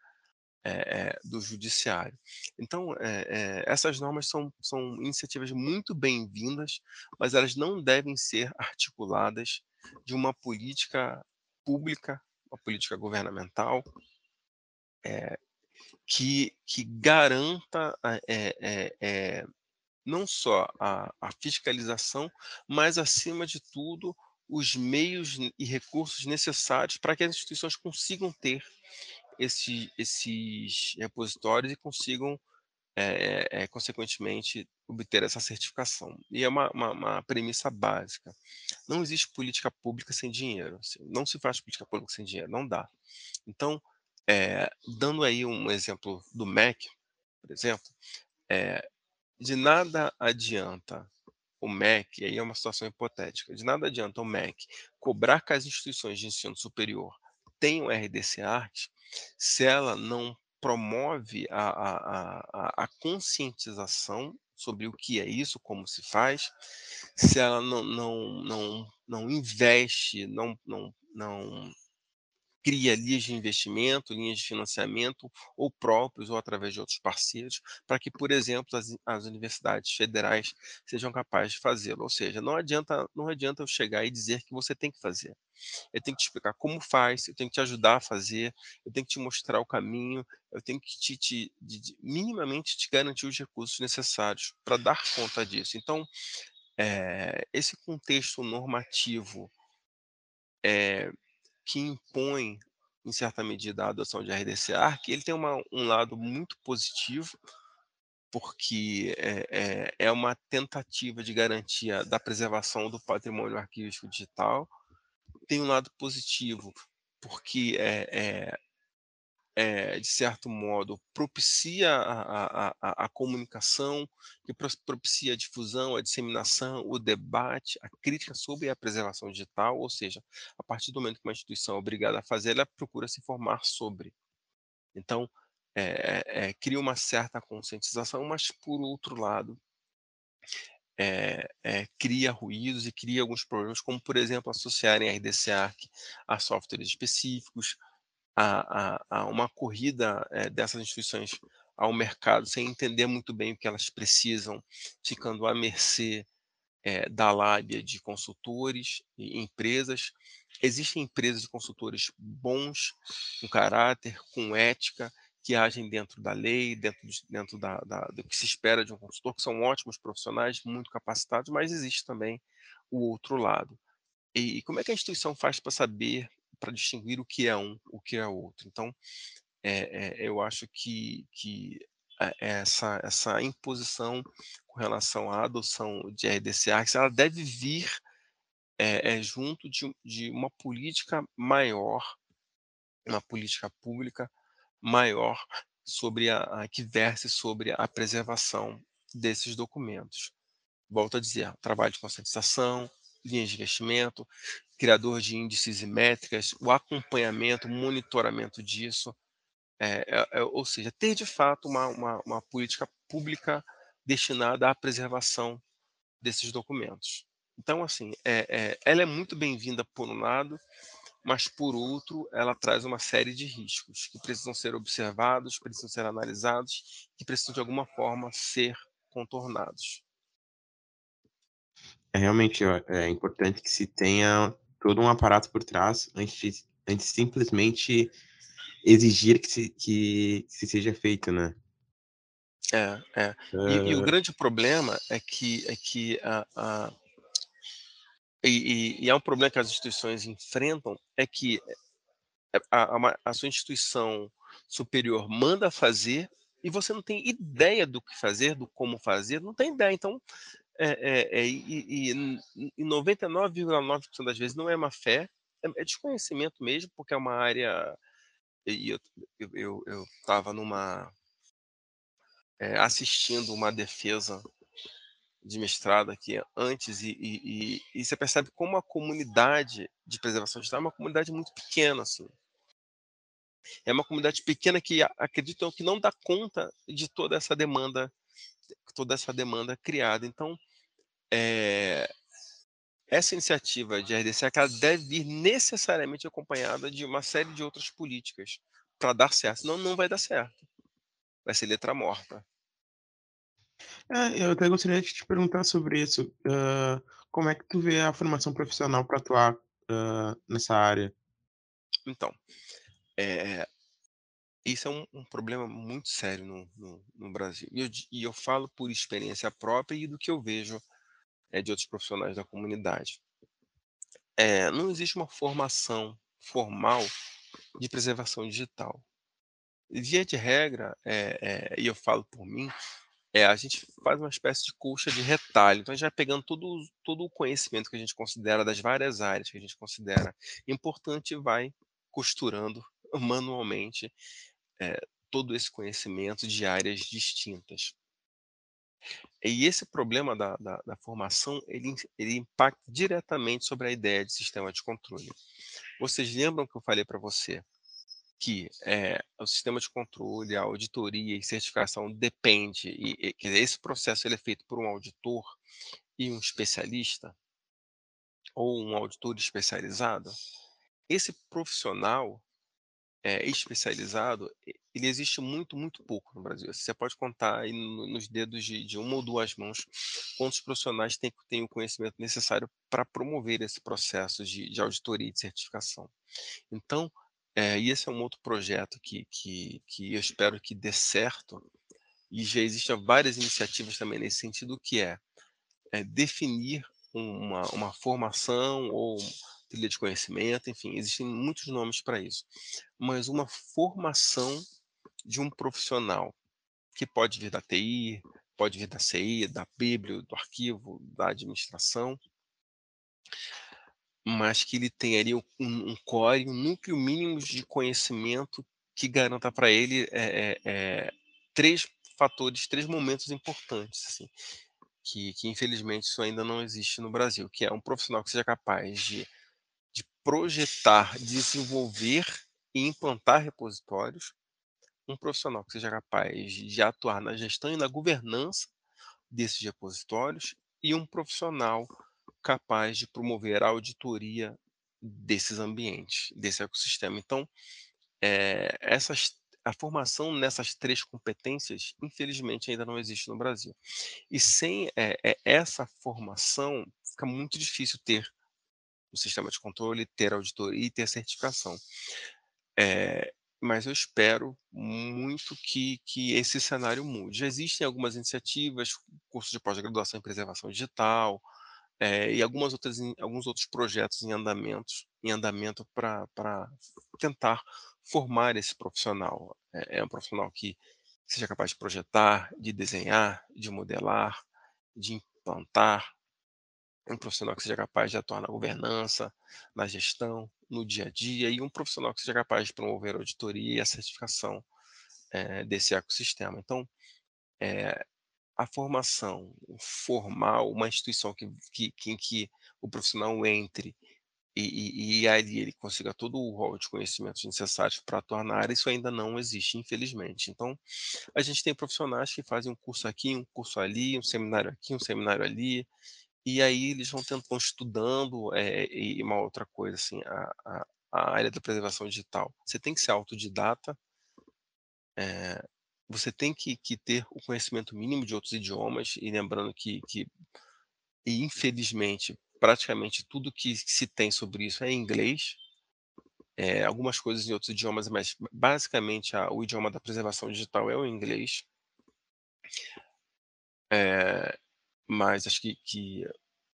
é, do judiciário. Então é, essas normas são, são iniciativas muito bem-vindas, mas elas não devem ser <laughs> articuladas de uma política pública, uma política governamental é, que, que garanta é, é, não só a, a fiscalização, mas, acima de tudo, os meios e recursos necessários para que as instituições consigam ter esse, esses repositórios e consigam, é, é, consequentemente, obter essa certificação. E é uma, uma, uma, premissa básica. Não existe política pública sem dinheiro. Assim, não se faz política pública sem dinheiro, não dá. Então, é, dando aí um exemplo do MEC, por exemplo, de nada adianta o MEC, aí é uma situação hipotética, de nada adianta o MEC cobrar que as instituições de ensino superior tenham RDC Arte se ela não promove a, a, a, a conscientização sobre o que é isso, como se faz, se ela não, não, não, não investe, não, não, não cria linhas de investimento, linhas de financiamento, ou próprios, ou através de outros parceiros, para que, por exemplo, as, as universidades federais sejam capazes de fazê-lo. Ou seja, não adianta, não adianta eu chegar e dizer que você tem que fazer. Eu tenho que te explicar como faz, eu tenho que te ajudar a fazer, eu tenho que te mostrar o caminho, eu tenho que te, te minimamente te garantir os recursos necessários para dar conta disso. Então, é, esse contexto normativo é, que impõe, em certa medida, a adoção de RDCA, que ele tem uma, um lado muito positivo, porque é, é, é, uma tentativa de garantia da preservação do patrimônio arquivístico digital. Tem um lado positivo, porque é, é de certo modo, propicia a, a, a, a, comunicação, que propicia a difusão, a disseminação, o debate, a crítica sobre a preservação digital, ou seja, a partir do momento que uma instituição é obrigada a fazer, ela procura se informar sobre. Então, é, é, cria uma certa conscientização, mas, por outro lado, é, é, cria ruídos e cria alguns problemas, como, por exemplo, associarem a RDC Arc a softwares específicos, a, a, a uma corrida é, dessas instituições ao mercado sem entender muito bem o que elas precisam, ficando à mercê é, da lábia de consultores e empresas. Existem empresas e consultores bons, com caráter, com ética, que agem dentro da lei, dentro, dentro da, da, do que se espera de um consultor, que são ótimos profissionais, muito capacitados, mas existe também o outro lado. E como é que a instituição faz para saber para distinguir o que é um, o que é outro. Então, é, é, eu acho que, que essa, essa imposição com relação à adoção de RDCA, ela deve vir é, junto de, de uma política maior, uma política pública maior sobre a, a, que verse sobre a preservação desses documentos. Volto a dizer, trabalho de conscientização, linhas de investimento, criador de índices e métricas, o acompanhamento, monitoramento disso, é, é, é, ou seja, ter de fato uma, uma, uma política pública destinada à preservação desses documentos. Então, assim, é, é, ela é muito bem-vinda por um lado, mas por outro, ela traz uma série de riscos que precisam ser observados, precisam ser analisados, que precisam de alguma forma ser contornados. É realmente é importante que se tenha todo um aparato por trás antes de, antes simplesmente exigir que se, que, se seja feito, né? É, é. E, e, o grande problema é que, é que a, a e, e, e, é um problema que as instituições enfrentam é que é, a, a, a, sua instituição superior manda fazer e você não tem ideia do que fazer, do como fazer, não tem ideia. Então, é, é, é e, e 99,9% das vezes não é má fé, é, é, desconhecimento mesmo, porque é uma área. E eu estava eu, eu numa. É, assistindo uma defesa de mestrado aqui antes e, e, e, e, você percebe como a comunidade de preservação digital é uma comunidade muito pequena, assim. É uma comunidade pequena que acreditam que não dá conta de toda essa demanda, toda essa demanda criada. Então, é, essa iniciativa de RDC ela deve vir necessariamente acompanhada de uma série de outras políticas para dar certo. Senão, não vai dar certo. Vai ser letra morta. É, eu até gostaria de te perguntar sobre isso. Uh, como é que tu vê a formação profissional para atuar uh, nessa área? Então, é, isso é um, um, problema muito sério no, no, no Brasil. E eu, e eu, falo por experiência própria e do que eu vejo é, de outros profissionais da comunidade. É, não existe uma formação formal de preservação digital. Via de regra, é, e eu falo por mim, é, a gente faz uma espécie de colcha de retalho. Então, a gente vai pegando todo, todo o conhecimento que a gente considera das várias áreas que a gente considera importante e vai costurando <laughs> manualmente é, todo esse conhecimento de áreas distintas. E esse problema da, da, da formação, ele, ele impacta diretamente sobre a ideia de sistema de controle. Vocês lembram que eu falei para você que é, o sistema de controle, a auditoria e certificação depende, e, e que esse processo ele é feito por um auditor e um especialista, ou um auditor especializado, esse profissional é, especializado, ele existe muito, muito pouco no Brasil. Você pode contar nos dedos de, de uma ou duas mãos quantos profissionais têm, têm o conhecimento necessário para promover esse processo de, de auditoria e de certificação. Então, é, e esse é um outro projeto que, que, que eu espero que dê certo, e já existem várias iniciativas também nesse sentido, que é, é definir uma, uma formação ou trilha de conhecimento, enfim, existem muitos nomes para isso, mas uma formação de um profissional que pode vir da TI, pode vir da CI, da Bíblia, do arquivo, da administração, mas que ele tenha ali um, um core, um núcleo mínimo de conhecimento que garanta para ele é, é, três fatores, três momentos importantes, assim, que, que infelizmente isso ainda não existe no Brasil, que é um profissional que seja capaz de, de projetar, desenvolver e implantar repositórios, um profissional que seja capaz de atuar na gestão e na governança desses repositórios e um profissional capaz de promover a auditoria desses ambientes, desse ecossistema. Então, é, essas, a formação nessas três competências, infelizmente, ainda não existe no Brasil. E sem é, é, essa formação, fica muito difícil ter sistema de controle, ter auditoria e ter certificação. É, mas eu espero muito que, que esse cenário mude. Já existem algumas iniciativas, curso de pós-graduação em preservação digital, é, e algumas outras, alguns outros projetos em andamento, em andamento para tentar formar esse profissional. É, é, um profissional que seja capaz de projetar, de desenhar, de modelar, de implantar, um profissional que seja capaz de atuar na governança, na gestão, no dia a dia, e um profissional que seja capaz de promover a auditoria e a certificação é, desse ecossistema. Então, é, a formação formal, uma instituição que, que, em que o profissional entre e, e, e ele consiga todo o rol de conhecimentos necessários para atuar na área, isso ainda não existe, infelizmente. Então, a gente tem profissionais que fazem um curso aqui, um curso ali, um seminário aqui, um seminário ali, e aí eles vão tentando, estudando, é, e uma outra coisa, assim, a, a, a, área da preservação digital. Você tem que ser autodidata, é, você tem que, que, ter o conhecimento mínimo de outros idiomas, e lembrando que, que e infelizmente, praticamente tudo que se tem sobre isso é em inglês, é, algumas coisas em outros idiomas, mas basicamente a, o idioma da preservação digital é o inglês. É, mas acho que, que,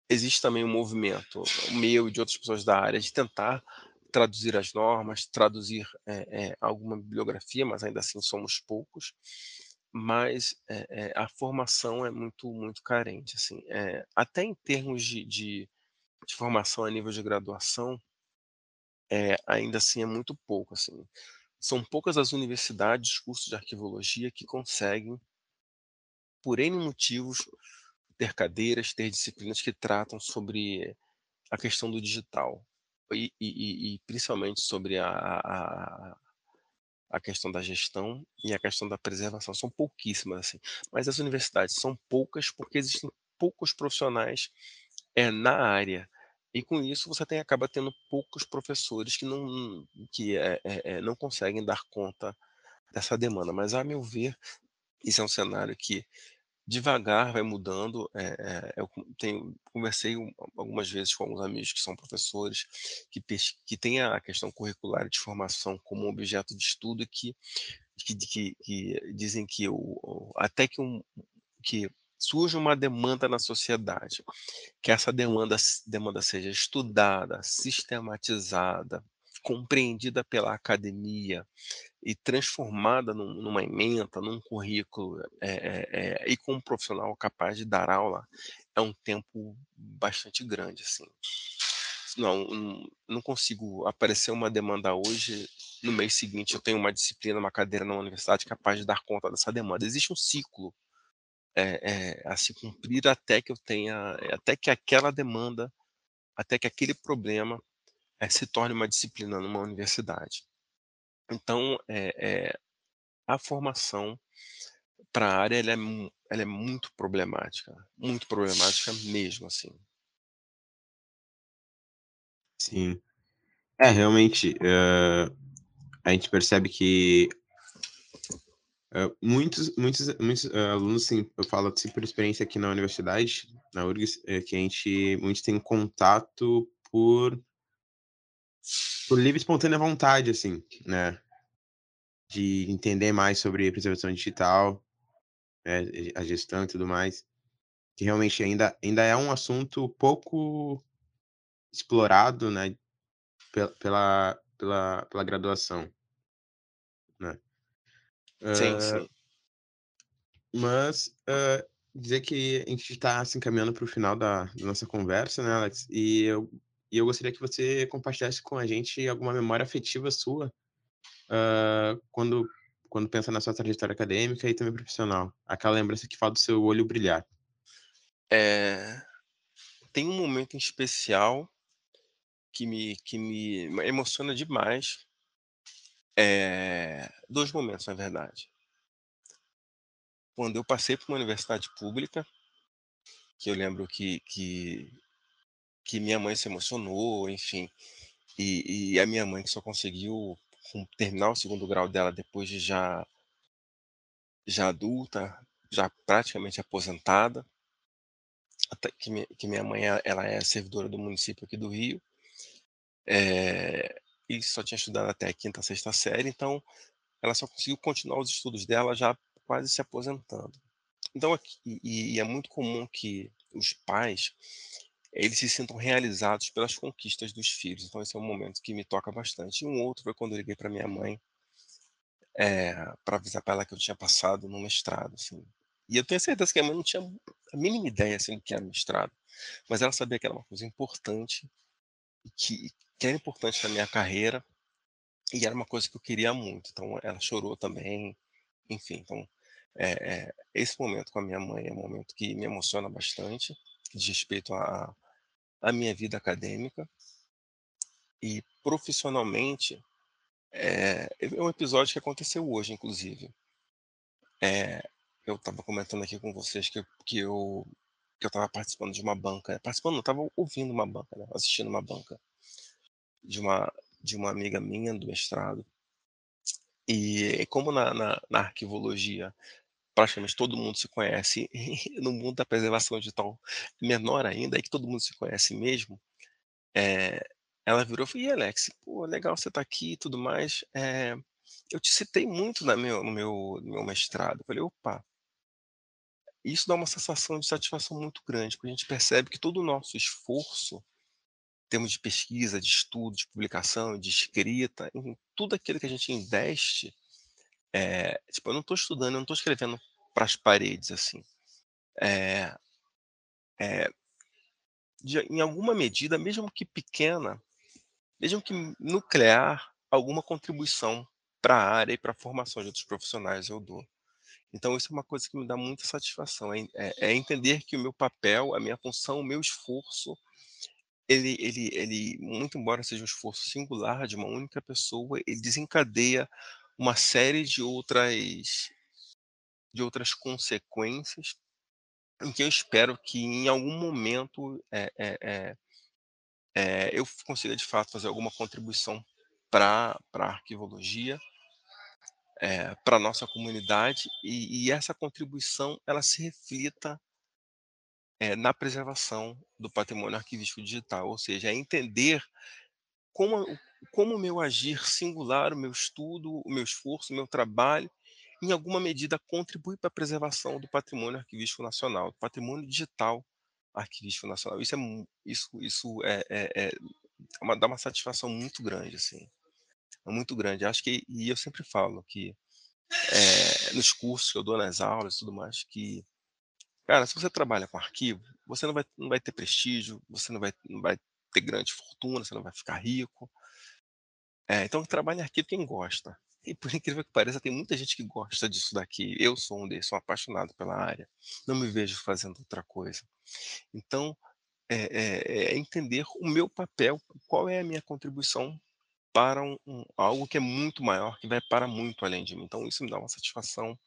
existe também um movimento, meu e de outras pessoas da área, de tentar traduzir as normas, traduzir é, alguma bibliografia, mas ainda assim somos poucos. Mas a formação é muito muito carente, assim, até em termos de, de de formação a nível de graduação, é, ainda assim é muito pouco, assim. São poucas as universidades, cursos de arquivologia que conseguem, por N motivos, ter cadeiras, ter disciplinas que tratam sobre a questão do digital. E, e, e principalmente sobre a, a, a, questão da gestão e a questão da preservação. São pouquíssimas, assim. Mas as universidades são poucas porque existem poucos profissionais é, na área. E com isso você tem, acaba tendo poucos professores que não, que é, é, não conseguem dar conta dessa demanda. Mas, a meu ver, isso é um cenário que devagar vai mudando. É, eu tenho, conversei algumas vezes com alguns amigos que são professores, que, que têm a questão curricular de formação como objeto de estudo e que, que, que, que dizem que o, até que, um, que surge uma demanda na sociedade, que essa demanda, demanda seja estudada, sistematizada, compreendida pela academia e transformada num, numa ementa, num currículo é, é, e com um profissional capaz de dar aula, é um tempo bastante grande, assim. Não, não consigo aparecer uma demanda hoje, no mês seguinte eu tenho uma disciplina, uma cadeira na universidade capaz de dar conta dessa demanda. Existe um ciclo é, é, a se cumprir até que eu tenha, até que aquela demanda, até que aquele problema é, se torne uma disciplina numa universidade. Então, é, a formação para a área ela é, ela é muito problemática, muito problemática mesmo, assim. Sim. É, realmente, uh, a gente percebe que Uh, muitos muitos, muitos uh, alunos, sim, eu falo assim por experiência aqui na universidade, na URGS, é que a gente, muitos têm contato por, por livre e espontânea vontade, assim, né? De entender mais sobre preservação digital, né? a gestão e tudo mais. Que realmente ainda, ainda é um assunto pouco explorado, né? Pela, pela, pela, graduação, né? Sim, sim. Mas uh, dizer que a gente está se encaminhando para o final da, da, nossa conversa, né, Alex? E eu, e eu gostaria que você compartilhasse com a gente alguma memória afetiva sua uh, quando, quando pensa na sua trajetória acadêmica e também profissional. Aquela lembrança que fala do seu olho brilhar. É... Tem um momento em especial que me, que me emociona demais, é, dois momentos, na verdade. Quando eu passei por uma universidade pública, que eu lembro que, que, que minha mãe se emocionou, enfim, e, e a minha mãe que só conseguiu terminar o segundo grau dela depois de já, já adulta, já praticamente aposentada, que, minha, que minha mãe ela é servidora do município aqui do Rio, é, e só tinha estudado até a quinta, sexta série, então ela só conseguiu continuar os estudos dela já quase se aposentando. Então, aqui, e, e é muito comum que os pais eles se sintam realizados pelas conquistas dos filhos. Então, esse é um momento que me toca bastante. E um outro foi quando eu liguei para minha mãe é, eh, para avisar para ela que eu tinha passado no mestrado. Assim. E eu tenho certeza que a mãe não tinha a mínima ideia assim, do que era mestrado, mas ela sabia que era uma coisa importante que, que era importante na minha carreira e era uma coisa que eu queria muito. Então ela chorou também, enfim. Então é, é, esse momento com a minha mãe é um momento que me emociona bastante, de respeito a, a minha vida acadêmica e profissionalmente, eh, é um episódio que aconteceu hoje, inclusive. Eh, eu estava comentando aqui com vocês que que eu que eu estava participando de uma banca, né, participando estava ouvindo uma banca, né, assistindo uma banca de uma de uma amiga minha do mestrado. E como na na na arquivologia praticamente todo mundo se conhece, <laughs> no mundo da preservação digital menor ainda, é que todo mundo se conhece mesmo, eh, ela virou e falou: "E Alex, pô, legal você estar aqui e tudo mais, eh, eu te citei muito na meu no meu no meu mestrado". Eu falei: "Opa". Isso dá uma sensação de satisfação muito grande, porque a gente percebe que todo o nosso esforço, em termos de pesquisa, de estudo, de publicação, de escrita, em tudo aquilo que a gente investe, eh, tipo, eu não estou estudando, eu não estou escrevendo para as paredes, assim. Eh eh, de em alguma medida, mesmo que pequena, mesmo que nuclear, alguma contribuição para a área e para a formação de outros profissionais eu dou. Então isso é uma coisa que me dá muita satisfação, é é é entender que o meu papel, a minha função, o meu esforço, ele ele ele, muito embora seja um esforço singular de uma única pessoa, ele desencadeia uma série de outras de outras consequências, em que eu espero que em algum momento, eh eh eh eh, eu consiga de fato fazer alguma contribuição pra pra arquivologia eh, pra nossa comunidade e e essa contribuição ela se reflita eh, na preservação do patrimônio arquivístico digital, ou seja, é entender como como o meu agir singular, o meu estudo, o meu esforço, o meu trabalho, em alguma medida contribui pra preservação do patrimônio arquivístico nacional, do patrimônio digital arquivístico nacional. Isso é isso isso é é é uma dá uma satisfação muito grande, assim, é muito grande. Acho que e eu sempre falo que, eh, nos cursos que eu dou, nas aulas e tudo mais, que, cara, se você trabalha com arquivo, você não vai não vai ter prestígio, você não vai não vai ter grande fortuna, você não vai ficar rico. Eh, então trabalha em arquivo quem gosta. E por incrível que pareça, tem muita gente que gosta disso daqui. Eu sou um desses, sou apaixonado pela área, não me vejo fazendo outra coisa. Então, é é é entender o meu papel, qual é a minha contribuição para um um algo que é muito maior, que vai para muito além de mim. Então isso me dá uma satisfação,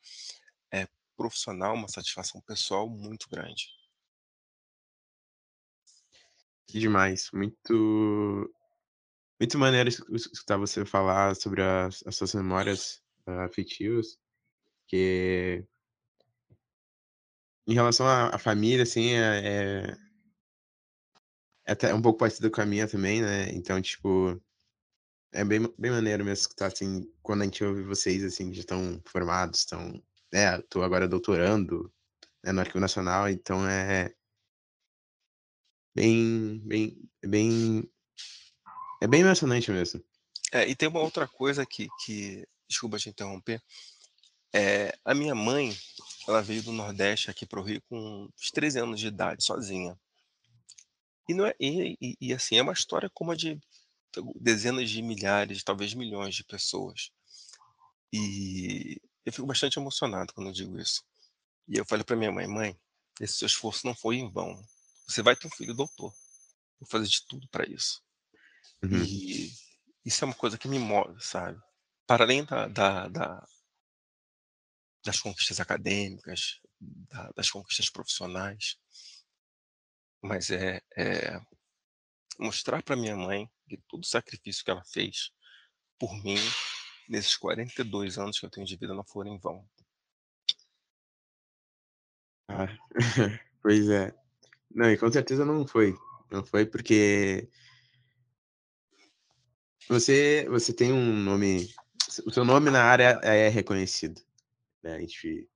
eh, profissional, uma satisfação pessoal muito grande. Que demais, muito muito maneiro es escutar você falar sobre as as suas memórias afetivas, que em relação à à família, assim, é é até um pouco parecido com a minha também, né, então, tipo, é bem bem maneiro mesmo escutar, assim, quando a gente ouve vocês, assim, já estão formados, estão né, tô agora doutorando, né, no Arquivo Nacional, então é bem bem bem é bem emocionante mesmo. É, e tem uma outra coisa que que desculpa te interromper, eh, a minha mãe, ela veio do nordeste aqui para o Rio com uns 13 anos de idade, sozinha. E não é e e e assim, é uma história como a de dezenas de milhares, talvez milhões de pessoas. E eu fico bastante emocionado quando eu digo isso. E eu falei pra minha mãe: "Mãe, esse seu esforço não foi em vão, você vai ter um filho doutor, vou fazer de tudo pra isso". Uhum. E isso é uma coisa que me move, sabe. Para além da da da das conquistas acadêmicas, da das conquistas profissionais mas é é mostrar pra minha mãe que todo o sacrifício que ela fez por mim, nesses 42 anos que eu tenho de vida, não foram em vão. Ah, <laughs> pois é. Não, e com certeza não foi, não foi porque você você tem um nome o seu nome na área é reconhecido, né, a gente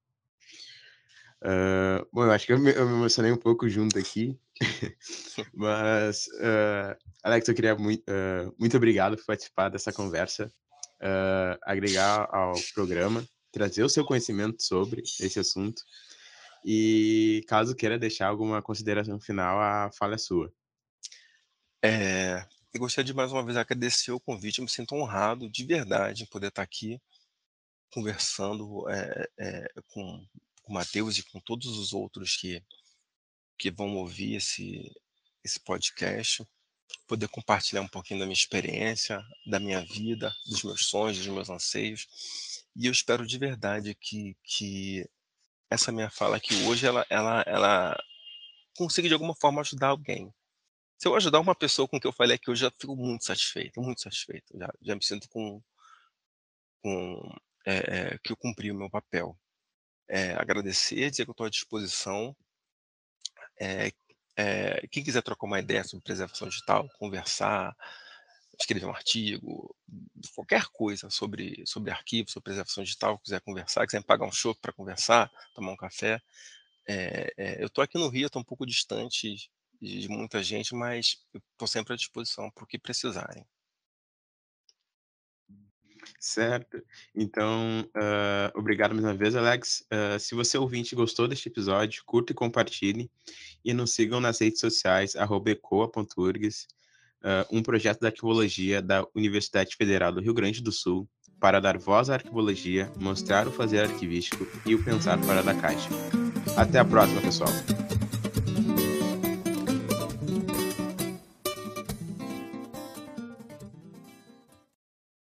hã, bom, eu acho que eu me eu me emocionei um pouco junto aqui, <laughs> <laughs> mas, hã, Alex, eu queria mui hã, muito obrigado por participar dessa conversa, agregar ao programa, trazer o seu conhecimento sobre esse assunto, e caso queira deixar alguma consideração final, a fala é sua. Eh, eu gostaria de mais uma vez agradecer o convite, eu me sinto honrado de verdade em poder estar aqui, conversando, eh eh, com com o Matheus e com todos os outros que que vão ouvir esse esse podcast, poder compartilhar um pouquinho da minha experiência, da minha vida, dos meus sonhos, dos meus anseios. E eu espero de verdade que, que essa minha fala aqui hoje ela, ela, ela consiga de alguma forma ajudar alguém. Se eu ajudar uma pessoa com que eu falei aqui, eu já fico muito satisfeito, muito satisfeito. Já, já me sinto com, com é, é, que eu cumpri o meu papel. É, agradecer, dizer que eu estou à disposição. quem quiser trocar uma ideia sobre preservação digital, conversar, escrever um artigo, qualquer coisa sobre, sobre arquivo, sobre preservação digital, quiser conversar, quiser pagar um chopp para conversar, tomar um café. eu estou aqui no Rio, estou um pouco distante de muita gente, mas estou sempre à disposição para o que precisarem. Certo. Então, uh, obrigado mais uma vez, Alex. Uh, se você ouvinte gostou deste episódio, curta e compartilhe. E nos sigam nas redes sociais, ecoa.urgs, uh, um projeto da arquivologia da Universidade Federal do Rio Grande do Sul, para dar voz à arquivologia, mostrar o fazer arquivístico e o pensar fora da caixa. Até a próxima, pessoal!